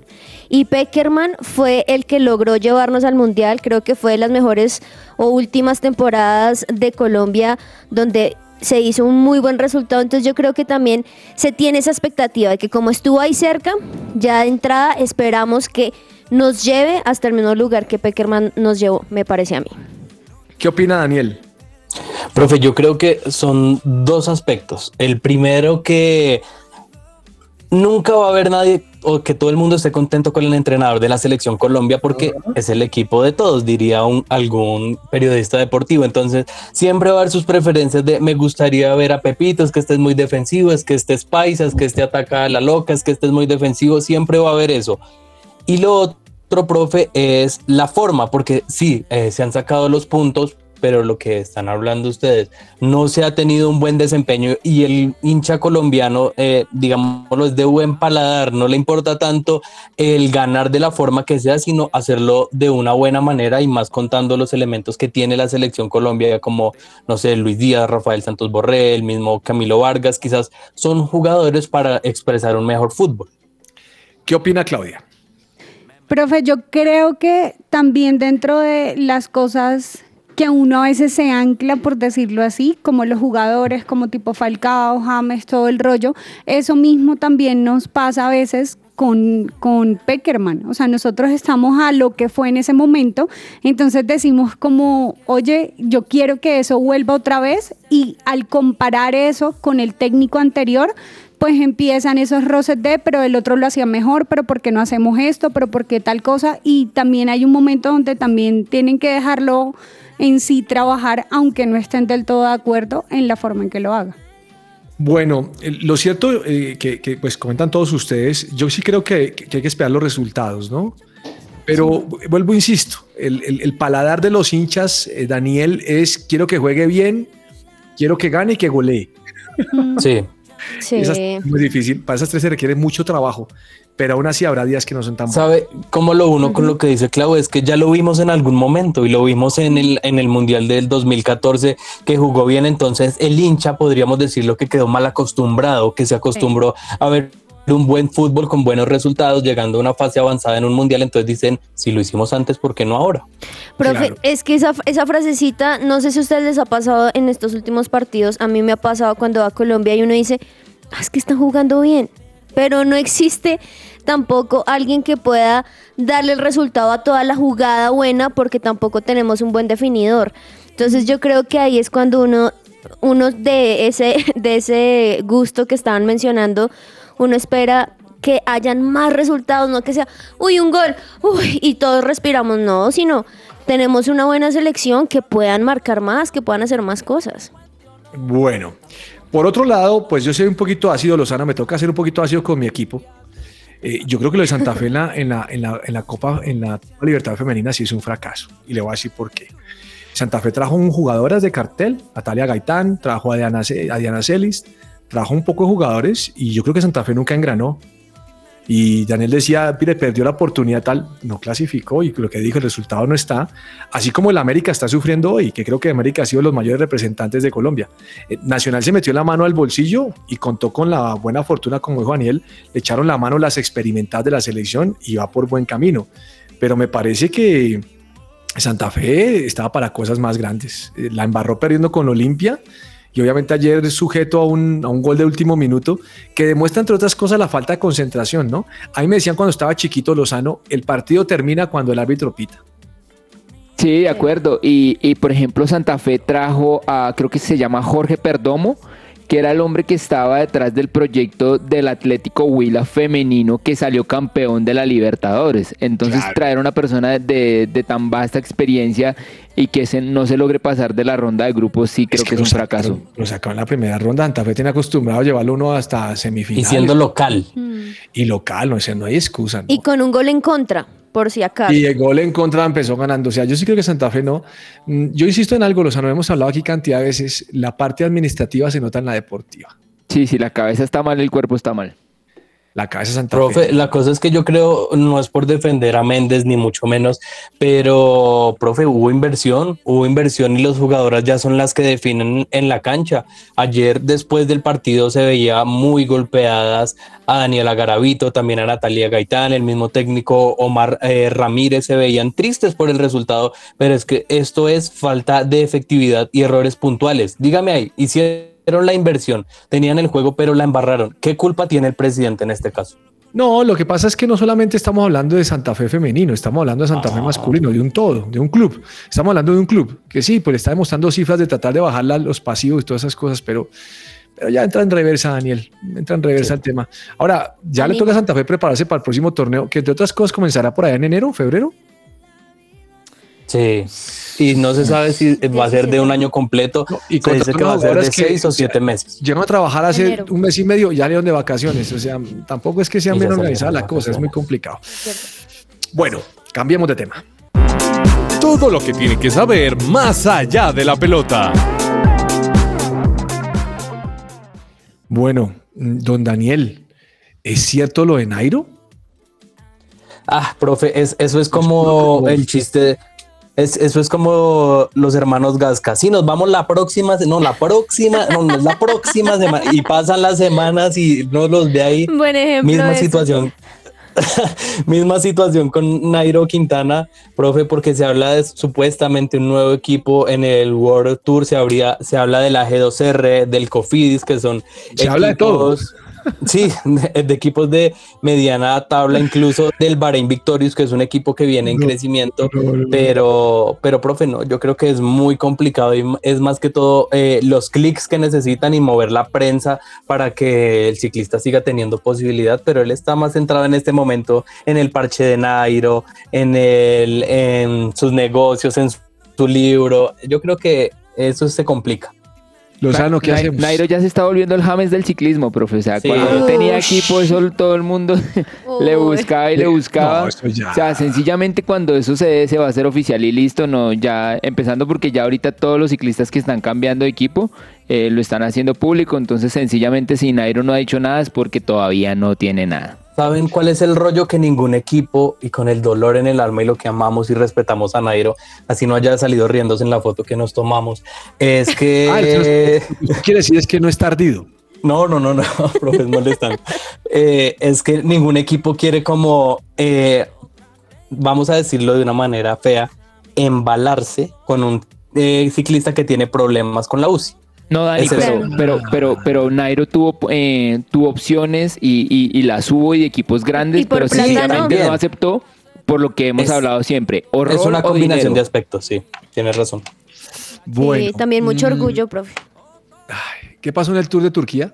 Y Peckerman fue el que logró llevarnos al Mundial, creo que fue de las mejores o últimas temporadas de Colombia donde se hizo un muy buen resultado, entonces yo creo que también se tiene esa expectativa de que como estuvo ahí cerca, ya de entrada esperamos que nos lleve hasta el mismo lugar que Peckerman nos llevó, me parece a mí. ¿Qué opina Daniel? Profe, yo creo que son dos aspectos. El primero que nunca va a haber nadie o que todo el mundo esté contento con el entrenador de la selección Colombia porque es el equipo de todos, diría un, algún periodista deportivo. Entonces, siempre va a haber sus preferencias de me gustaría ver a Pepito, es que estés muy defensivo, es que estés paisa, es que esté ataca a la loca, es que estés muy defensivo, siempre va a haber eso. Y lo otro, profe, es la forma, porque sí, eh, se han sacado los puntos, pero lo que están hablando ustedes, no se ha tenido un buen desempeño y el hincha colombiano, eh, digámoslo, es de buen paladar, no le importa tanto el ganar de la forma que sea, sino hacerlo de una buena manera y más contando los elementos que tiene la selección Colombia, como, no sé, Luis Díaz, Rafael Santos Borré, el mismo Camilo Vargas, quizás son jugadores para expresar un mejor fútbol. ¿Qué opina Claudia? Profe, yo creo que también dentro de las cosas que uno a veces se ancla, por decirlo así, como los jugadores, como tipo Falcao, James, todo el rollo. Eso mismo también nos pasa a veces con, con Peckerman. O sea, nosotros estamos a lo que fue en ese momento, entonces decimos como, oye, yo quiero que eso vuelva otra vez y al comparar eso con el técnico anterior, pues empiezan esos roces de, pero el otro lo hacía mejor, pero ¿por qué no hacemos esto? ¿Pero por qué tal cosa? Y también hay un momento donde también tienen que dejarlo en sí trabajar, aunque no estén del todo de acuerdo en la forma en que lo haga. Bueno, lo cierto eh, que, pues comentan todos ustedes, yo sí creo que, hay que esperar los resultados, ¿no? Pero vuelvo, insisto, el, paladar de los hinchas, eh, Daniel, es quiero que juegue bien, quiero que gane y que golee. Sí. Sí. es muy difícil. Para esas tres se requiere mucho trabajo pero aún así habrá días que no son tan buenos. ¿Sabe cómo lo uno con lo que dice Clau? Es que ya lo vimos en algún momento y lo vimos en el, en el Mundial del 2014 que jugó bien, entonces el hincha podríamos decirlo que quedó mal acostumbrado, que se acostumbró a ver un buen fútbol con buenos resultados, llegando a una fase avanzada en un mundial, entonces dicen, si lo hicimos antes, ¿por qué no ahora? Profe, es que esa, esa frasecita, no sé si a ustedes les ha pasado en estos últimos partidos, a mí me ha pasado cuando va a Colombia y uno dice, ah, es que están jugando bien, pero no existe tampoco alguien que pueda darle el resultado a toda la jugada buena porque tampoco tenemos un buen definidor. Entonces yo creo que ahí es cuando uno, uno de, ese, de ese gusto que estaban mencionando, uno espera que hayan más resultados, no que sea, uy, un gol, uy, y todos respiramos, no, sino tenemos una buena selección que puedan marcar más, que puedan hacer más cosas. Bueno, por otro lado, pues yo soy un poquito ácido, Lozana, me toca ser un poquito ácido con mi equipo. Eh, yo creo que lo de Santa Fe en la, en la, en la, Copa, en la Libertad Femenina sí es un fracaso. Y le voy a decir por qué. Santa Fe trajo un jugadoras de cartel, Natalia Gaitán, trajo a Diana, a Diana Celis, trajo un poco de jugadores y yo creo que Santa Fe nunca engranó. Y Daniel decía, pide, perdió la oportunidad tal, no clasificó y lo que dijo, el resultado no está. Así como el América está sufriendo hoy, que creo que América ha sido los mayores representantes de Colombia. Eh, Nacional se metió la mano al bolsillo y contó con la buena fortuna, como dijo Daniel, le echaron la mano las experimentadas de la selección y va por buen camino. Pero me parece que Santa Fe estaba para cosas más grandes. Eh, la embarró perdiendo con Olimpia y obviamente ayer sujeto a un, a un, gol de último minuto que demuestra entre otras cosas la falta de concentración, ¿no? A mí me decían cuando estaba chiquito Lozano, el partido termina cuando el árbitro pita. Sí, de acuerdo. Y, y por ejemplo Santa Fe trajo a, creo que se llama Jorge Perdomo, que era el hombre que estaba detrás del proyecto del Atlético Huila femenino que salió campeón de la Libertadores. Entonces Claro. traer a una persona de, de tan vasta experiencia y que se- no se logre pasar de la ronda de grupos, sí creo que, es un fracaso. sacaron- Lo sacó en la primera ronda. Santa Fe tiene acostumbrado a llevarlo uno hasta Y semifinales. siendo local. Y local, no, o sea, no hay excusa. ¿no? Y con un gol en contra, por si acaso. Y el gol en contra empezó ganando. O sea, yo sí creo que Santa Fe no. Mm, Yo insisto en algo, los hemos hablado aquí cantidad de veces. La parte administrativa se nota en la deportiva. Sí, si la cabeza está mal, el cuerpo está mal. La Profe, Fe. la cosa es que yo creo, no es por defender a Méndez ni mucho menos, pero, profe, hubo inversión, hubo inversión y los jugadoras ya son las que definen en la cancha. Ayer, después del partido, se veía muy golpeadas a Daniela Garavito, también a Natalia Gaitán, el mismo técnico Omar eh, Ramírez, se veían tristes por el resultado, pero es que esto es falta de efectividad y errores puntuales. Dígame ahí, hicieron la inversión, tenían el juego, pero la embarraron. ¿Qué culpa tiene el presidente en este caso? No, lo que pasa es que no solamente estamos hablando de Santa Fe femenino, estamos hablando de Santa Fe masculino, de un todo, de un club. Estamos hablando de un club que sí, pues está demostrando cifras de tratar de bajar los pasivos y todas esas cosas, pero, pero ya entra en reversa, Daniel. Entra en reversa el tema. Ahora, ya le toca a Santa Fe prepararse para el próximo torneo, que entre otras cosas comenzará por allá en enero, febrero. Sí. Y no se sabe si va a ser de un año completo. y se dice que va a ser de que- seis o siete meses. Llegan a trabajar hace Enero. un mes y medio, ya le de vacaciones. O sea, tampoco es que sea Y bien organizada la cosa, es muy complicado. Bueno, cambiemos de tema. Todo lo que tiene que saber más allá de la pelota. Bueno, don Daniel, ¿es cierto lo de Nairo? Ah, profe, es, eso es como el chiste. Es, eso es como los hermanos Gasca. Sí, nos vamos la próxima, no, la próxima, no, no es la próxima semana. Y pasan las semanas y no los ve ahí. Buen ejemplo. Misma situación. Misma situación con Nairo Quintana, profe, porque se habla de supuestamente un nuevo equipo en el World Tour, se, habría, se habla de la G2R, del Cofidis, que son Se habla de todo. Sí, de, de equipos de mediana tabla, incluso del Bahrein Victorious, que es un equipo que viene en crecimiento, pero, pero profe, no, yo creo que es muy complicado y es más que todo eh, los clics que necesitan y mover la prensa para que el ciclista siga teniendo posibilidad, pero él está más centrado en este momento en el parche de Nairo, en, el, en sus negocios, en su libro. Yo creo que eso se complica. Lozano, ¿qué hacemos? Nairo ya se está volviendo el James del ciclismo, profe. O sea, Sí. cuando no tenía equipo, eso todo el mundo le buscaba y le No, buscaba. eso ya. O sea, sencillamente cuando eso se dé, se va a hacer oficial y listo. No, ya empezando porque ya ahorita todos los ciclistas que están cambiando de equipo eh, lo están haciendo público. Entonces, sencillamente, si Nairo no ha dicho nada es porque todavía no tiene nada. ¿Saben cuál es el rollo que ningún equipo y con el dolor en el alma y lo que amamos y respetamos a Nairo, así no haya salido riéndose en la foto que nos tomamos? Es que... Ah, eso Lo que quiere decir es que no es tardido. No, no, no, no, profe, es molestando. Eh, es que ningún equipo quiere como, eh, vamos a decirlo de una manera fea, embalarse con un eh, ciclista que tiene problemas con la UCI. No, Dani, pero, pero, pero, pero Nairo tuvo, eh, tuvo opciones y, y- y las hubo y de equipos grandes, Y pero no. sencillamente no. Aceptó por lo que hemos Es- hablado siempre. Horror es una o combinación dinero. de aspectos, sí, tienes razón. Bueno, Sí, también mucho mm, orgullo, profe. ¿Qué pasó en el Tour de Turquía?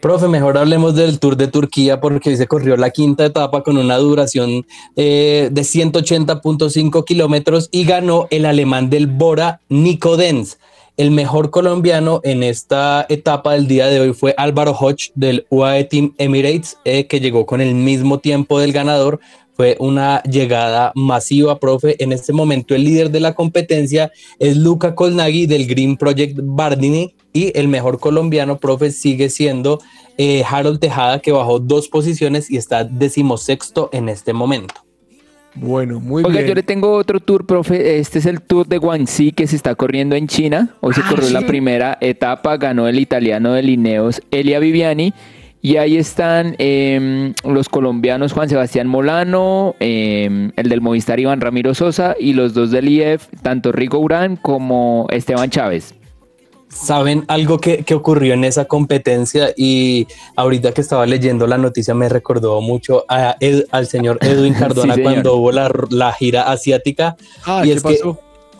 Profe, mejor hablemos del Tour de Turquía porque se corrió la quinta etapa con una duración eh, de 180.5 kilómetros y ganó el alemán del Bora, Nico Denz. El mejor colombiano en esta etapa del día de hoy fue Álvaro Hodge del UAE Team Emirates, eh, que llegó con el mismo tiempo del ganador. Fue una llegada masiva, profe. En este momento el líder de la competencia es Luca Colnaghi del Green Project Bardini y el mejor colombiano, profe, sigue siendo eh, Harold Tejada, que bajó dos posiciones y está decimosexto en este momento. Bueno, muy Oiga, bien. yo le tengo otro tour, profe. Este es el tour de Guangxi que se está corriendo en China. Hoy se Ah, corrió la primera etapa, ganó el italiano de Lineos, Elia Viviani. Y ahí están em, los colombianos Juan Sebastián Molano, em, el del Movistar Iván Ramiro Sosa y los dos del IEF, tanto Rigo Urán como Esteban Chávez. ¿Saben algo que, que ocurrió en esa competencia? Y ahorita que estaba leyendo la noticia me recordó mucho a Ed- al señor Edwin Cardona señor. cuando hubo la, la gira asiática. Ah, y ¿qué es que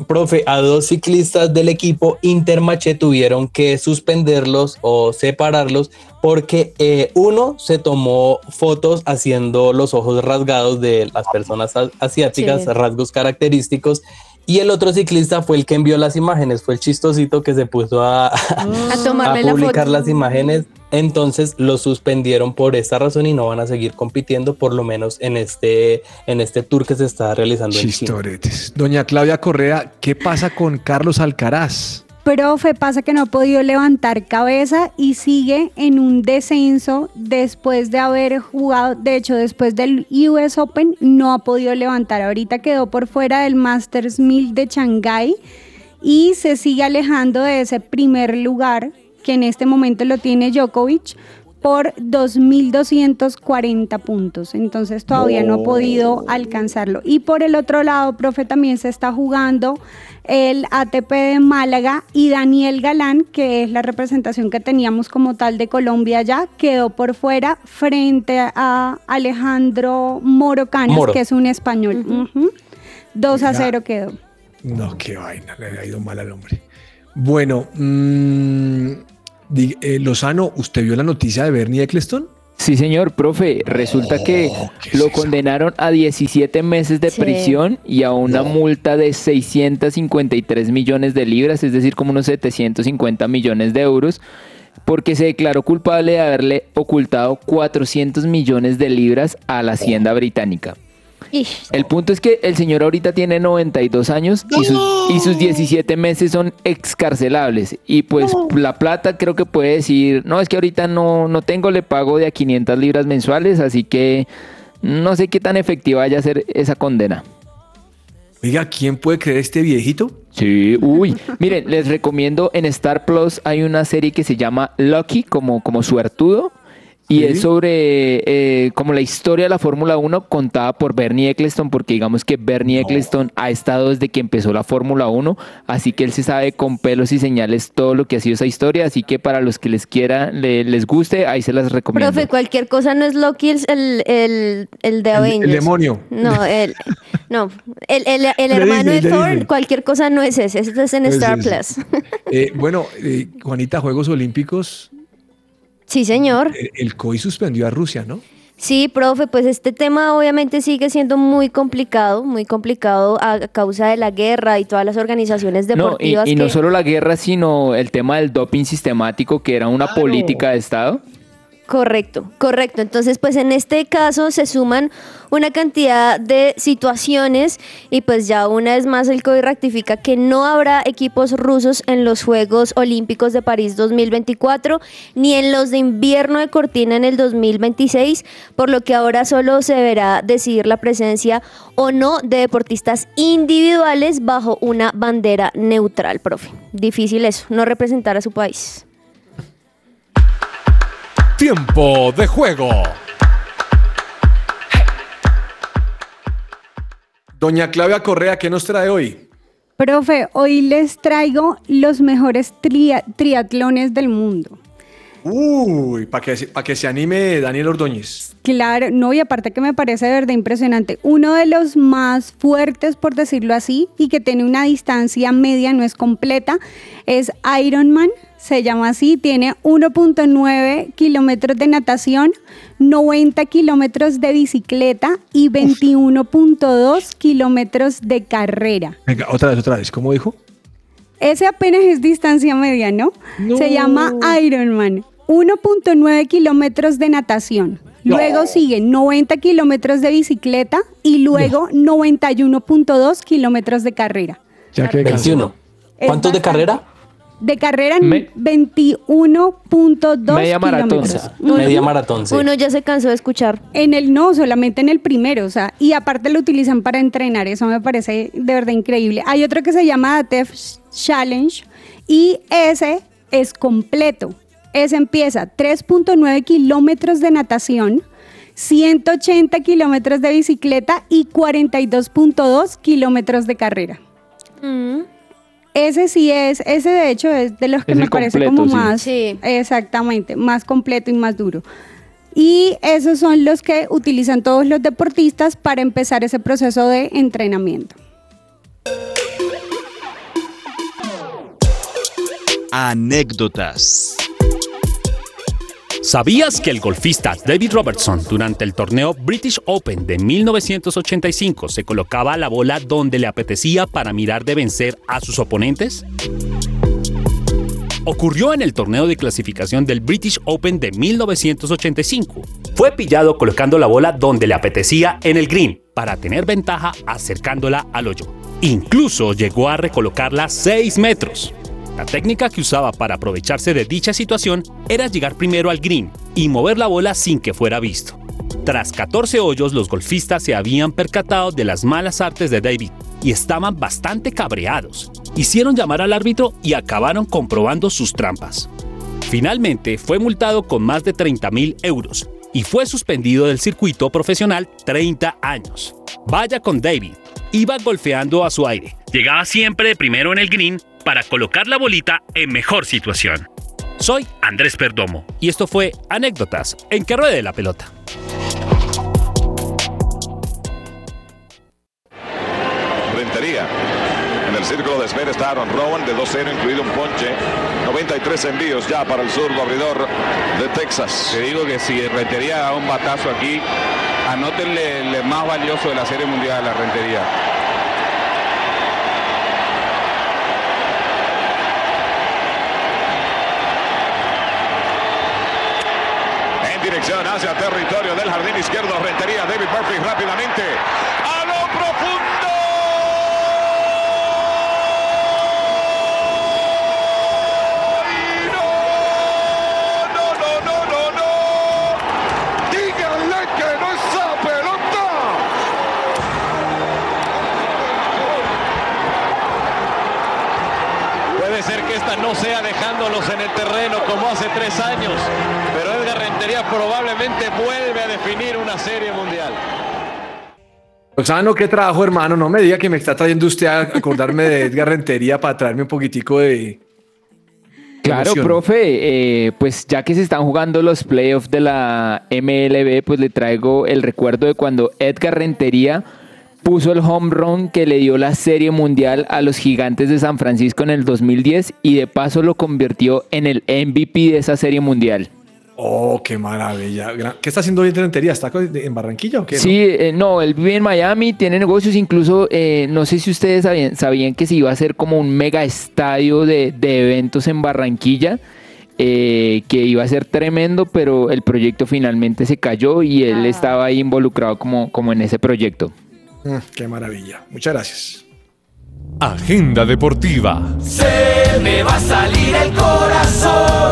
profe, a dos ciclistas del equipo Intermaché tuvieron que suspenderlos o separarlos porque eh, uno se tomó fotos haciendo los ojos rasgados de las personas asiáticas, Sí. rasgos característicos. Y el otro ciclista fue el que envió las imágenes, fue el chistosito que se puso a, publicar las imágenes. Entonces lo suspendieron por esta razón y no van a seguir compitiendo, por lo menos en este, en este tour que se está realizando en China. Chistoretes. Doña Claudia Correa, ¿qué pasa con Carlos Alcaraz? Profe, pasa que no ha podido levantar cabeza y sigue en un descenso después de haber jugado, de hecho después del US Open no ha podido levantar. Ahorita quedó por fuera del Masters 1000 de Shanghái y se sigue alejando de ese primer lugar que en este momento lo tiene Djokovic por 2.240 puntos. Entonces todavía no ha podido alcanzarlo. Y por el otro lado, profe, también se está jugando el ATP de Málaga y Daniel Galán, que es la representación que teníamos como tal de Colombia ya, quedó por fuera frente a Alejandro Moro Canas, Moro. que es un español. Ujú. 2 a Oiga. 0 quedó. No, qué vaina, le ha ido mal al hombre. Bueno, mm, di- eh, Lozano, ¿usted vio la noticia de Bernie Eccleston? Sí, señor, profe. Resulta que ¿qué es lo condenaron a 17 meses de Sí. prisión y a una multa de 653 millones de libras, es decir, como unos 750 millones de euros, porque se declaró culpable de haberle ocultado 400 millones de libras a la hacienda británica. Ish. El punto es que el señor ahorita tiene 92 años y sus, y sus 17 meses son excarcelables. Y pues la plata creo que puede decir, no, es que ahorita no, no tengo, le pago de a 500 libras mensuales, así que no sé qué tan efectiva vaya a ser esa condena. Oiga, ¿quién puede creer este viejito? Sí, uy. Miren, les recomiendo en Star Plus hay una serie que se llama Lucky, como, como suertudo. Y Sí. es sobre eh, como la historia de la Fórmula 1 contada por Bernie Eccleston, porque digamos que Bernie Eccleston ha estado desde que empezó la Fórmula 1, así que él se sabe con pelos y señales todo lo que ha sido esa historia, así que para los que les quiera, le- les guste, ahí se las recomiendo. Profe, cualquier cosa no es Loki el, el, el, el de El- Avengers. el demonio. No, el, no, el, el, el hermano de Thor, cualquier cosa no es ese. Ese es en Es Star ese. Plus. Eh, bueno, eh, Juanita, Juegos Olímpicos, Sí, señor. el, el COI suspendió a Rusia, ¿no? Sí, profe, pues este tema obviamente sigue siendo muy complicado, muy complicado a causa de la guerra y todas las organizaciones No, y, deportivas y no solo la guerra, sino el tema del doping sistemático, que era una política de Estado. Correcto, correcto. Entonces, pues en este caso se suman una cantidad de situaciones y pues ya una vez más el COI rectifica que no habrá equipos rusos en los Juegos Olímpicos de París 2024 ni en los de invierno de Cortina en el 2026, por lo que ahora solo se deberá decidir la presencia o no de deportistas individuales bajo una bandera neutral, profe. Difícil eso, no representar a su país. Tiempo de juego. Doña Claudia Correa, ¿qué nos trae hoy? Profe, hoy les traigo los mejores tria- triatlones del mundo. Uy, para que, se- pa' que se anime Daniel Ordóñez. Claro, no, y aparte que me parece de verdad impresionante. Uno de los más fuertes, por decirlo así, y que tiene una distancia media, no es completa, es Ironman, se llama así, tiene 1.9 kilómetros de natación, 90 kilómetros de bicicleta y 21.2 kilómetros de carrera. Venga, otra vez, otra vez, ¿cómo dijo? Ese apenas es distancia media, ¿no? No. Se llama Ironman. 1.9 kilómetros de natación. No. Luego sigue 90 kilómetros de bicicleta y luego 91.2 kilómetros de carrera. Ya que 21. Es ¿Cuántos de carrera? De carrera Me- 21.2 Media maratón. Media maratón, sí. Uno ya se cansó de escuchar. En el no, solamente en el primero, o sea, y aparte lo utilizan para entrenar, eso me parece de verdad increíble. Hay otro que se llama The Def Challenge y ese es completo. Ese empieza 3.9 kilómetros de natación, 180 kilómetros de bicicleta y 42.2 kilómetros de carrera. Mm, ese sí es, ese de hecho es de los que me parece como más, sí. exactamente, más completo y más duro. Y esos son los que utilizan todos los deportistas para empezar ese proceso de entrenamiento. Anécdotas. ¿Sabías que el golfista David Robertson durante el torneo British Open de 1985 se colocaba la bola donde le apetecía para mirar de vencer a sus oponentes? Ocurrió en el torneo de clasificación del British Open de 1985. Fue pillado colocando la bola donde le apetecía en el green para tener ventaja acercándola al hoyo. Incluso llegó a recolocarla 6 metros. La técnica que usaba para aprovecharse de dicha situación era llegar primero al green y mover la bola sin que fuera visto. Tras 14 hoyos, los golfistas se habían percatado de las malas artes de David y estaban bastante cabreados. Hicieron llamar al árbitro y acabaron comprobando sus trampas. Finalmente, fue multado con más de 30 mil euros y fue suspendido del circuito profesional 30 años. Vaya con David. Iba golfeando a su aire. Llegaba siempre primero en el green para colocar la bolita en mejor situación. Soy Andrés Perdomo y esto fue Anécdotas en que ruede la pelota. Rentería. En el círculo de espera está Aaron Rowan de 2-0, incluido un ponche. 93 envíos ya para el zurdo abridor de Texas. Te digo que si Rentería da un batazo aquí, anótenle el más valioso de la Serie Mundial a la Rentería. En dirección hacia territorio del jardín izquierdo, Rentería, David Murphy rápidamente. A lo profundo. No, no, no, no, no. Díganle que no es esa pelota. Puede ser que esta no sea dejándolos en el terreno como hace tres años, pero Edgar Rentería probablemente vuelve a definir una serie mundial. Lozano, qué trabajo, hermano. No me diga que me está trayendo usted a acordarme de Edgar Rentería para traerme un poquitico de. Claro, emoción. profe, eh, pues ya que se están jugando los playoffs de la MLB, pues le traigo el recuerdo de cuando Edgar Rentería puso el home run que le dio la Serie Mundial a los Gigantes de San Francisco en el 2010 y de paso lo convirtió en el MVP de esa Serie Mundial. Oh, qué maravilla. ¿Qué está haciendo hoy en Rentería? ¿Está en Barranquilla o qué? Sí, eh, no, él vive en Miami, tiene negocios, incluso eh, no sé si ustedes sabían, sabían que se iba a hacer como un mega estadio de, de eventos en Barranquilla, eh, que iba a ser tremendo, pero el proyecto finalmente se cayó y él estaba ahí involucrado como, como en ese proyecto. Mm, qué maravilla. Muchas gracias. Agenda deportiva. Se me va a salir el corazón.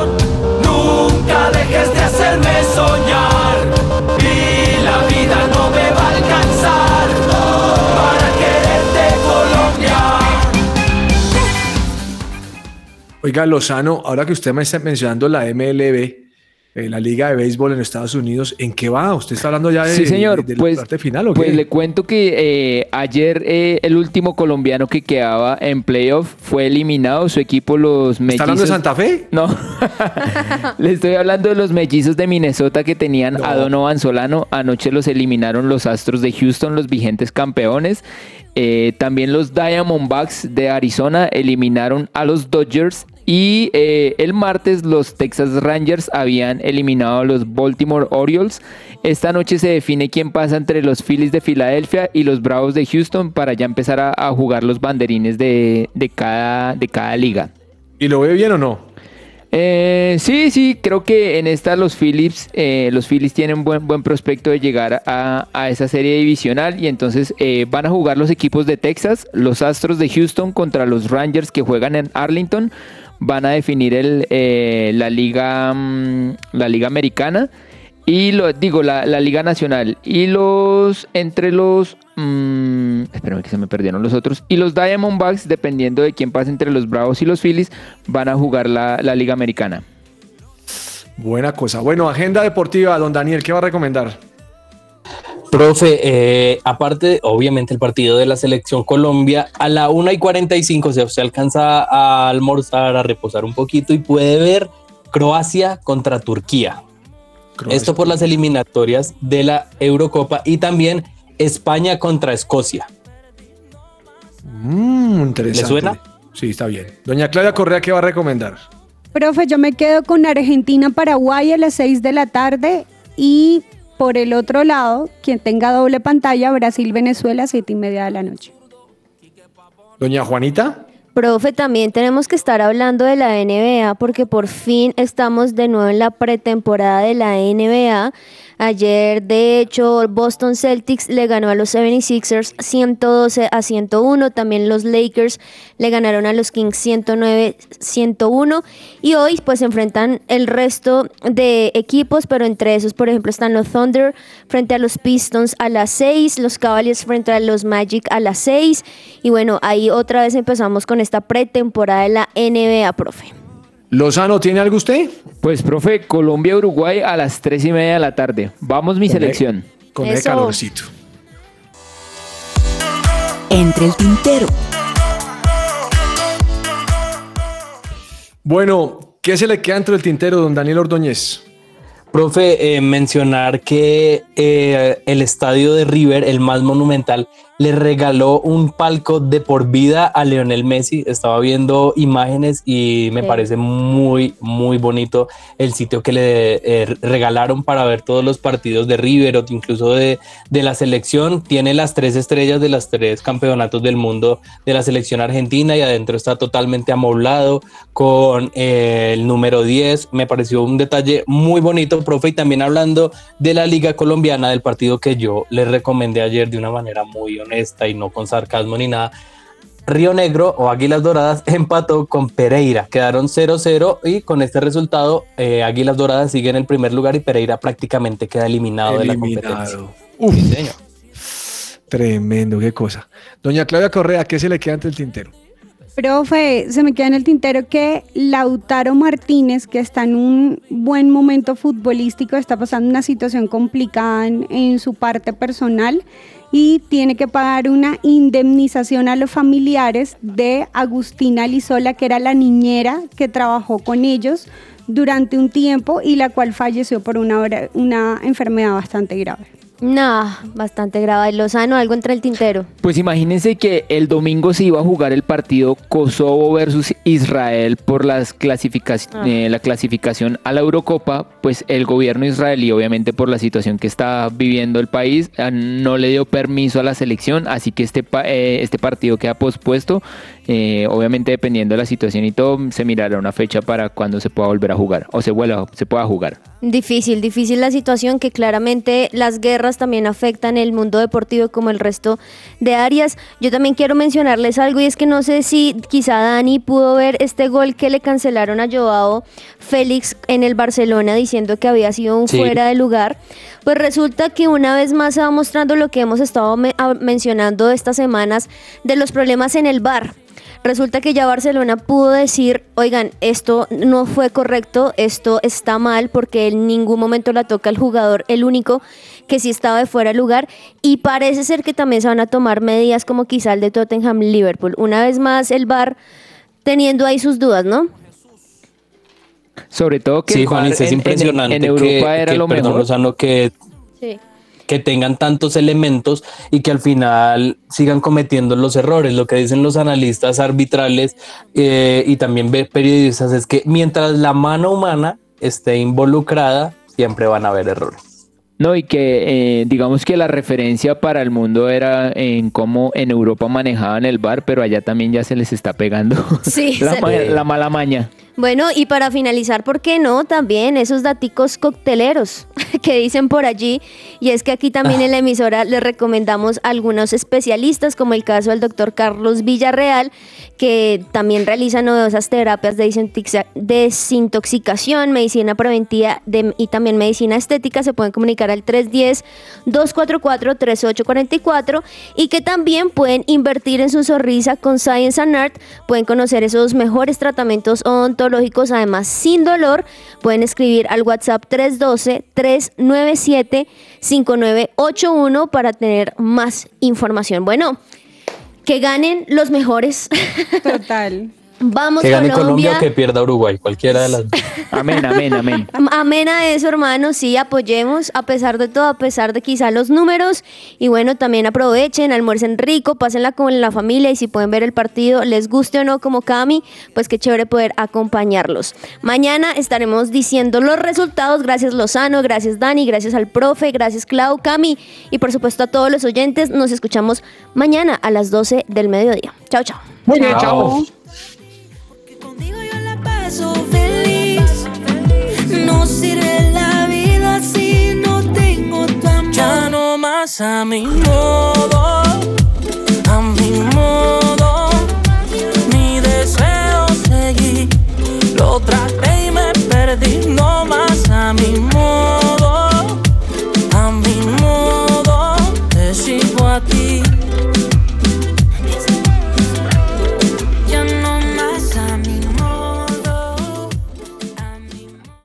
Dejes de hacerme soñar. Y la vida no me va a alcanzar para quererte Colombia. Oiga, Lozano, ahora que usted me está mencionando la MLB, la Liga de Béisbol en Estados Unidos, ¿en qué va? ¿Usted está hablando ya de, Sí, señor. de- de la pues, parte final o pues qué? le cuento que eh, ayer eh, el último colombiano que quedaba en playoff fue eliminado. Su equipo, los mellizos. ¿Está hablando de Santa Fe? No. Le estoy hablando de los mellizos de Minnesota que tenían a Donovan Solano. Anoche los eliminaron los Astros de Houston, los vigentes campeones. Eh, también los Diamondbacks de Arizona eliminaron a los Dodgers. Y eh, el martes los Texas Rangers habían eliminado a los Baltimore Orioles. Esta noche se define quién pasa entre los Phillies de Filadelfia y los Bravos de Houston para ya empezar a, a jugar los banderines de, de cada, de cada liga. ¿Y lo ve bien o no? Eh, sí, sí, creo que en esta los Phillies, eh, los Phillies tienen buen, buen prospecto de llegar a, a esa serie divisional y entonces eh, van a jugar los equipos de Texas, los Astros de Houston contra los Rangers que juegan en Arlington, van a definir el, eh, la liga, mm, la liga americana y lo digo la, la liga nacional y los entre los mm, espérame que se me perdieron los otros y los Diamondbacks dependiendo de quién pase entre los Bravos y los Phillies van a jugar la, la liga americana Buena cosa. Bueno, agenda deportiva, don Daniel, ¿qué va a recomendar? Profe, eh, aparte, obviamente el partido de la selección Colombia, a la 1 y 45 se, se alcanza a almorzar, a reposar un poquito y puede ver Croacia contra Turquía. Esto por las eliminatorias de la Eurocopa y también España contra Escocia. Mm, interesante. ¿Le suena? Sí, está bien. Doña Claudia Correa, ¿qué va a recomendar? Profe, yo me quedo con Argentina-Paraguay a las 6 de la tarde y por el otro lado, quien tenga doble pantalla, Brasil-Venezuela, 7 y media de la noche. Doña Juanita. Profe, también tenemos que estar hablando de la NBA porque por fin estamos de nuevo en la pretemporada de la NBA. Ayer, de hecho, Boston Celtics le ganó a los 76ers 112 a 101. También los Lakers le ganaron a los Kings 109 101. Y hoy, pues, se enfrentan el resto de equipos, pero entre esos, por ejemplo, están los Thunder frente a los Pistons a las 6, los Cavaliers frente a los Magic a las 6. Y bueno, ahí otra vez empezamos con esta pretemporada de la NBA, profe. Lozano, ¿tiene algo usted? Pues, profe, Colombia-Uruguay a las 3 y media de la tarde. Vamos, mi Con el- selección. Con el calorcito. Entre el tintero. Bueno, ¿qué se le queda entre el tintero, don Daniel Ordóñez? Profe, eh, mencionar que eh, el estadio de River, el más monumental, le regaló un palco de por vida a Leonel Messi. Estaba viendo imágenes y me Sí. parece muy, muy bonito el sitio que le eh, regalaron para ver todos los partidos de River o incluso de, de la selección. Tiene las tres estrellas de las tres campeonatos del mundo de la selección argentina y adentro está totalmente amoblado con eh, el número 10. Me pareció un detalle muy bonito, profe. Y también hablando de la Liga Colombiana, del partido que yo le recomendé ayer de una manera muy honesta y no con sarcasmo ni nada. Río Negro o Águilas Doradas empató con Pereira, quedaron 0-0 y con este resultado eh, Águilas Doradas sigue en el primer lugar y Pereira prácticamente queda eliminado, de la competencia. Uf, Sí, señor. tremendo, qué cosa. Doña Claudia Correa, ¿qué se le queda entre el tintero? Profe, se me queda en el tintero que Lautaro Martínez, que está en un buen momento futbolístico, está pasando una situación complicada en, en su parte personal y tiene que pagar una indemnización a los familiares de Agustina Lizola, que era la niñera que trabajó con ellos durante un tiempo y la cual falleció por una, una enfermedad bastante grave. No, bastante grave. Lozano, algo entre el tintero. Pues imagínense que el domingo se iba a jugar el partido Kosovo versus Israel por las clasificac- Ah. eh, la clasificación a la Eurocopa. Pues el gobierno israelí, obviamente por la situación que está viviendo el país, ah, no le dio permiso a la selección, así que este, pa- eh, este partido queda pospuesto. Eh, obviamente dependiendo de la situación y todo, se mirará una fecha para cuando se pueda volver a jugar o se, vuelva, se pueda jugar. Difícil, difícil la situación que claramente las guerras también afectan el mundo deportivo como el resto de áreas. Yo también quiero mencionarles algo y es que no sé si quizá Dani pudo ver este gol que le cancelaron a Joao Félix en el Barcelona diciendo que había sido un Sí. fuera de lugar. Pues resulta que una vez más se va mostrando lo que hemos estado me- a- mencionando estas semanas de los problemas en el bar. Resulta que ya Barcelona pudo decir, oigan, esto no fue correcto, esto está mal porque en ningún momento la toca el jugador, el único que sí estaba de fuera de lugar y parece ser que también se van a tomar medidas como quizá el de Tottenham Liverpool. Una vez más el bar teniendo ahí sus dudas, ¿no? Sobre todo que Sí, el VAR es en- impresionante en, Europa que, era que, lo perdón, mejor. Lozano, que Sí. que tengan tantos elementos y que al final sigan cometiendo los errores. Lo que dicen los analistas arbitrales eh, y también periodistas es que mientras la mano humana esté involucrada, siempre van a haber errores. No, y que eh, digamos que la referencia para el mundo era en cómo en Europa manejaban el bar, pero allá también ya se les está pegando Sí, la, se- ma- la mala maña. Bueno, y para finalizar, ¿por qué no? También esos daticos cocteleros que dicen por allí. Y es que aquí también en la emisora les recomendamos algunos especialistas, como el caso del doctor Carlos Villarreal, que también realiza novedosas terapias de desintoxica- desintoxicación, medicina preventiva y también medicina estética. Se pueden comunicar al 310-244-3844 y que también pueden invertir en su sonrisa con Science and Art. Pueden conocer esos mejores tratamientos odontológicos, además sin dolor. Pueden escribir al WhatsApp 312-397-5981 para tener más información. Bueno, que ganen los mejores. Total. Vamos Que gane Colombia Colombia. o que pierda Uruguay, cualquiera de las dos. Amén, amén, amén. Amén a eso, hermanos. Sí, apoyemos a pesar de todo, a pesar de quizá los números. Y bueno, también aprovechen, almuercen rico, pásenla con la familia y si pueden ver el partido, les guste o no como Cami, pues qué chévere poder acompañarlos. Mañana estaremos diciendo los resultados. Gracias Lozano, gracias Dani, gracias al profe, gracias Clau, Cami y por supuesto a todos los oyentes. Nos escuchamos mañana a las 12 del mediodía. Chao, chao. Muy bien, chao paso feliz. No sirve la vida si no tengo tu. Ya no más a mi modo, a mi modo. Mi deseo seguí, lo traté y me perdí. No más a mi modo.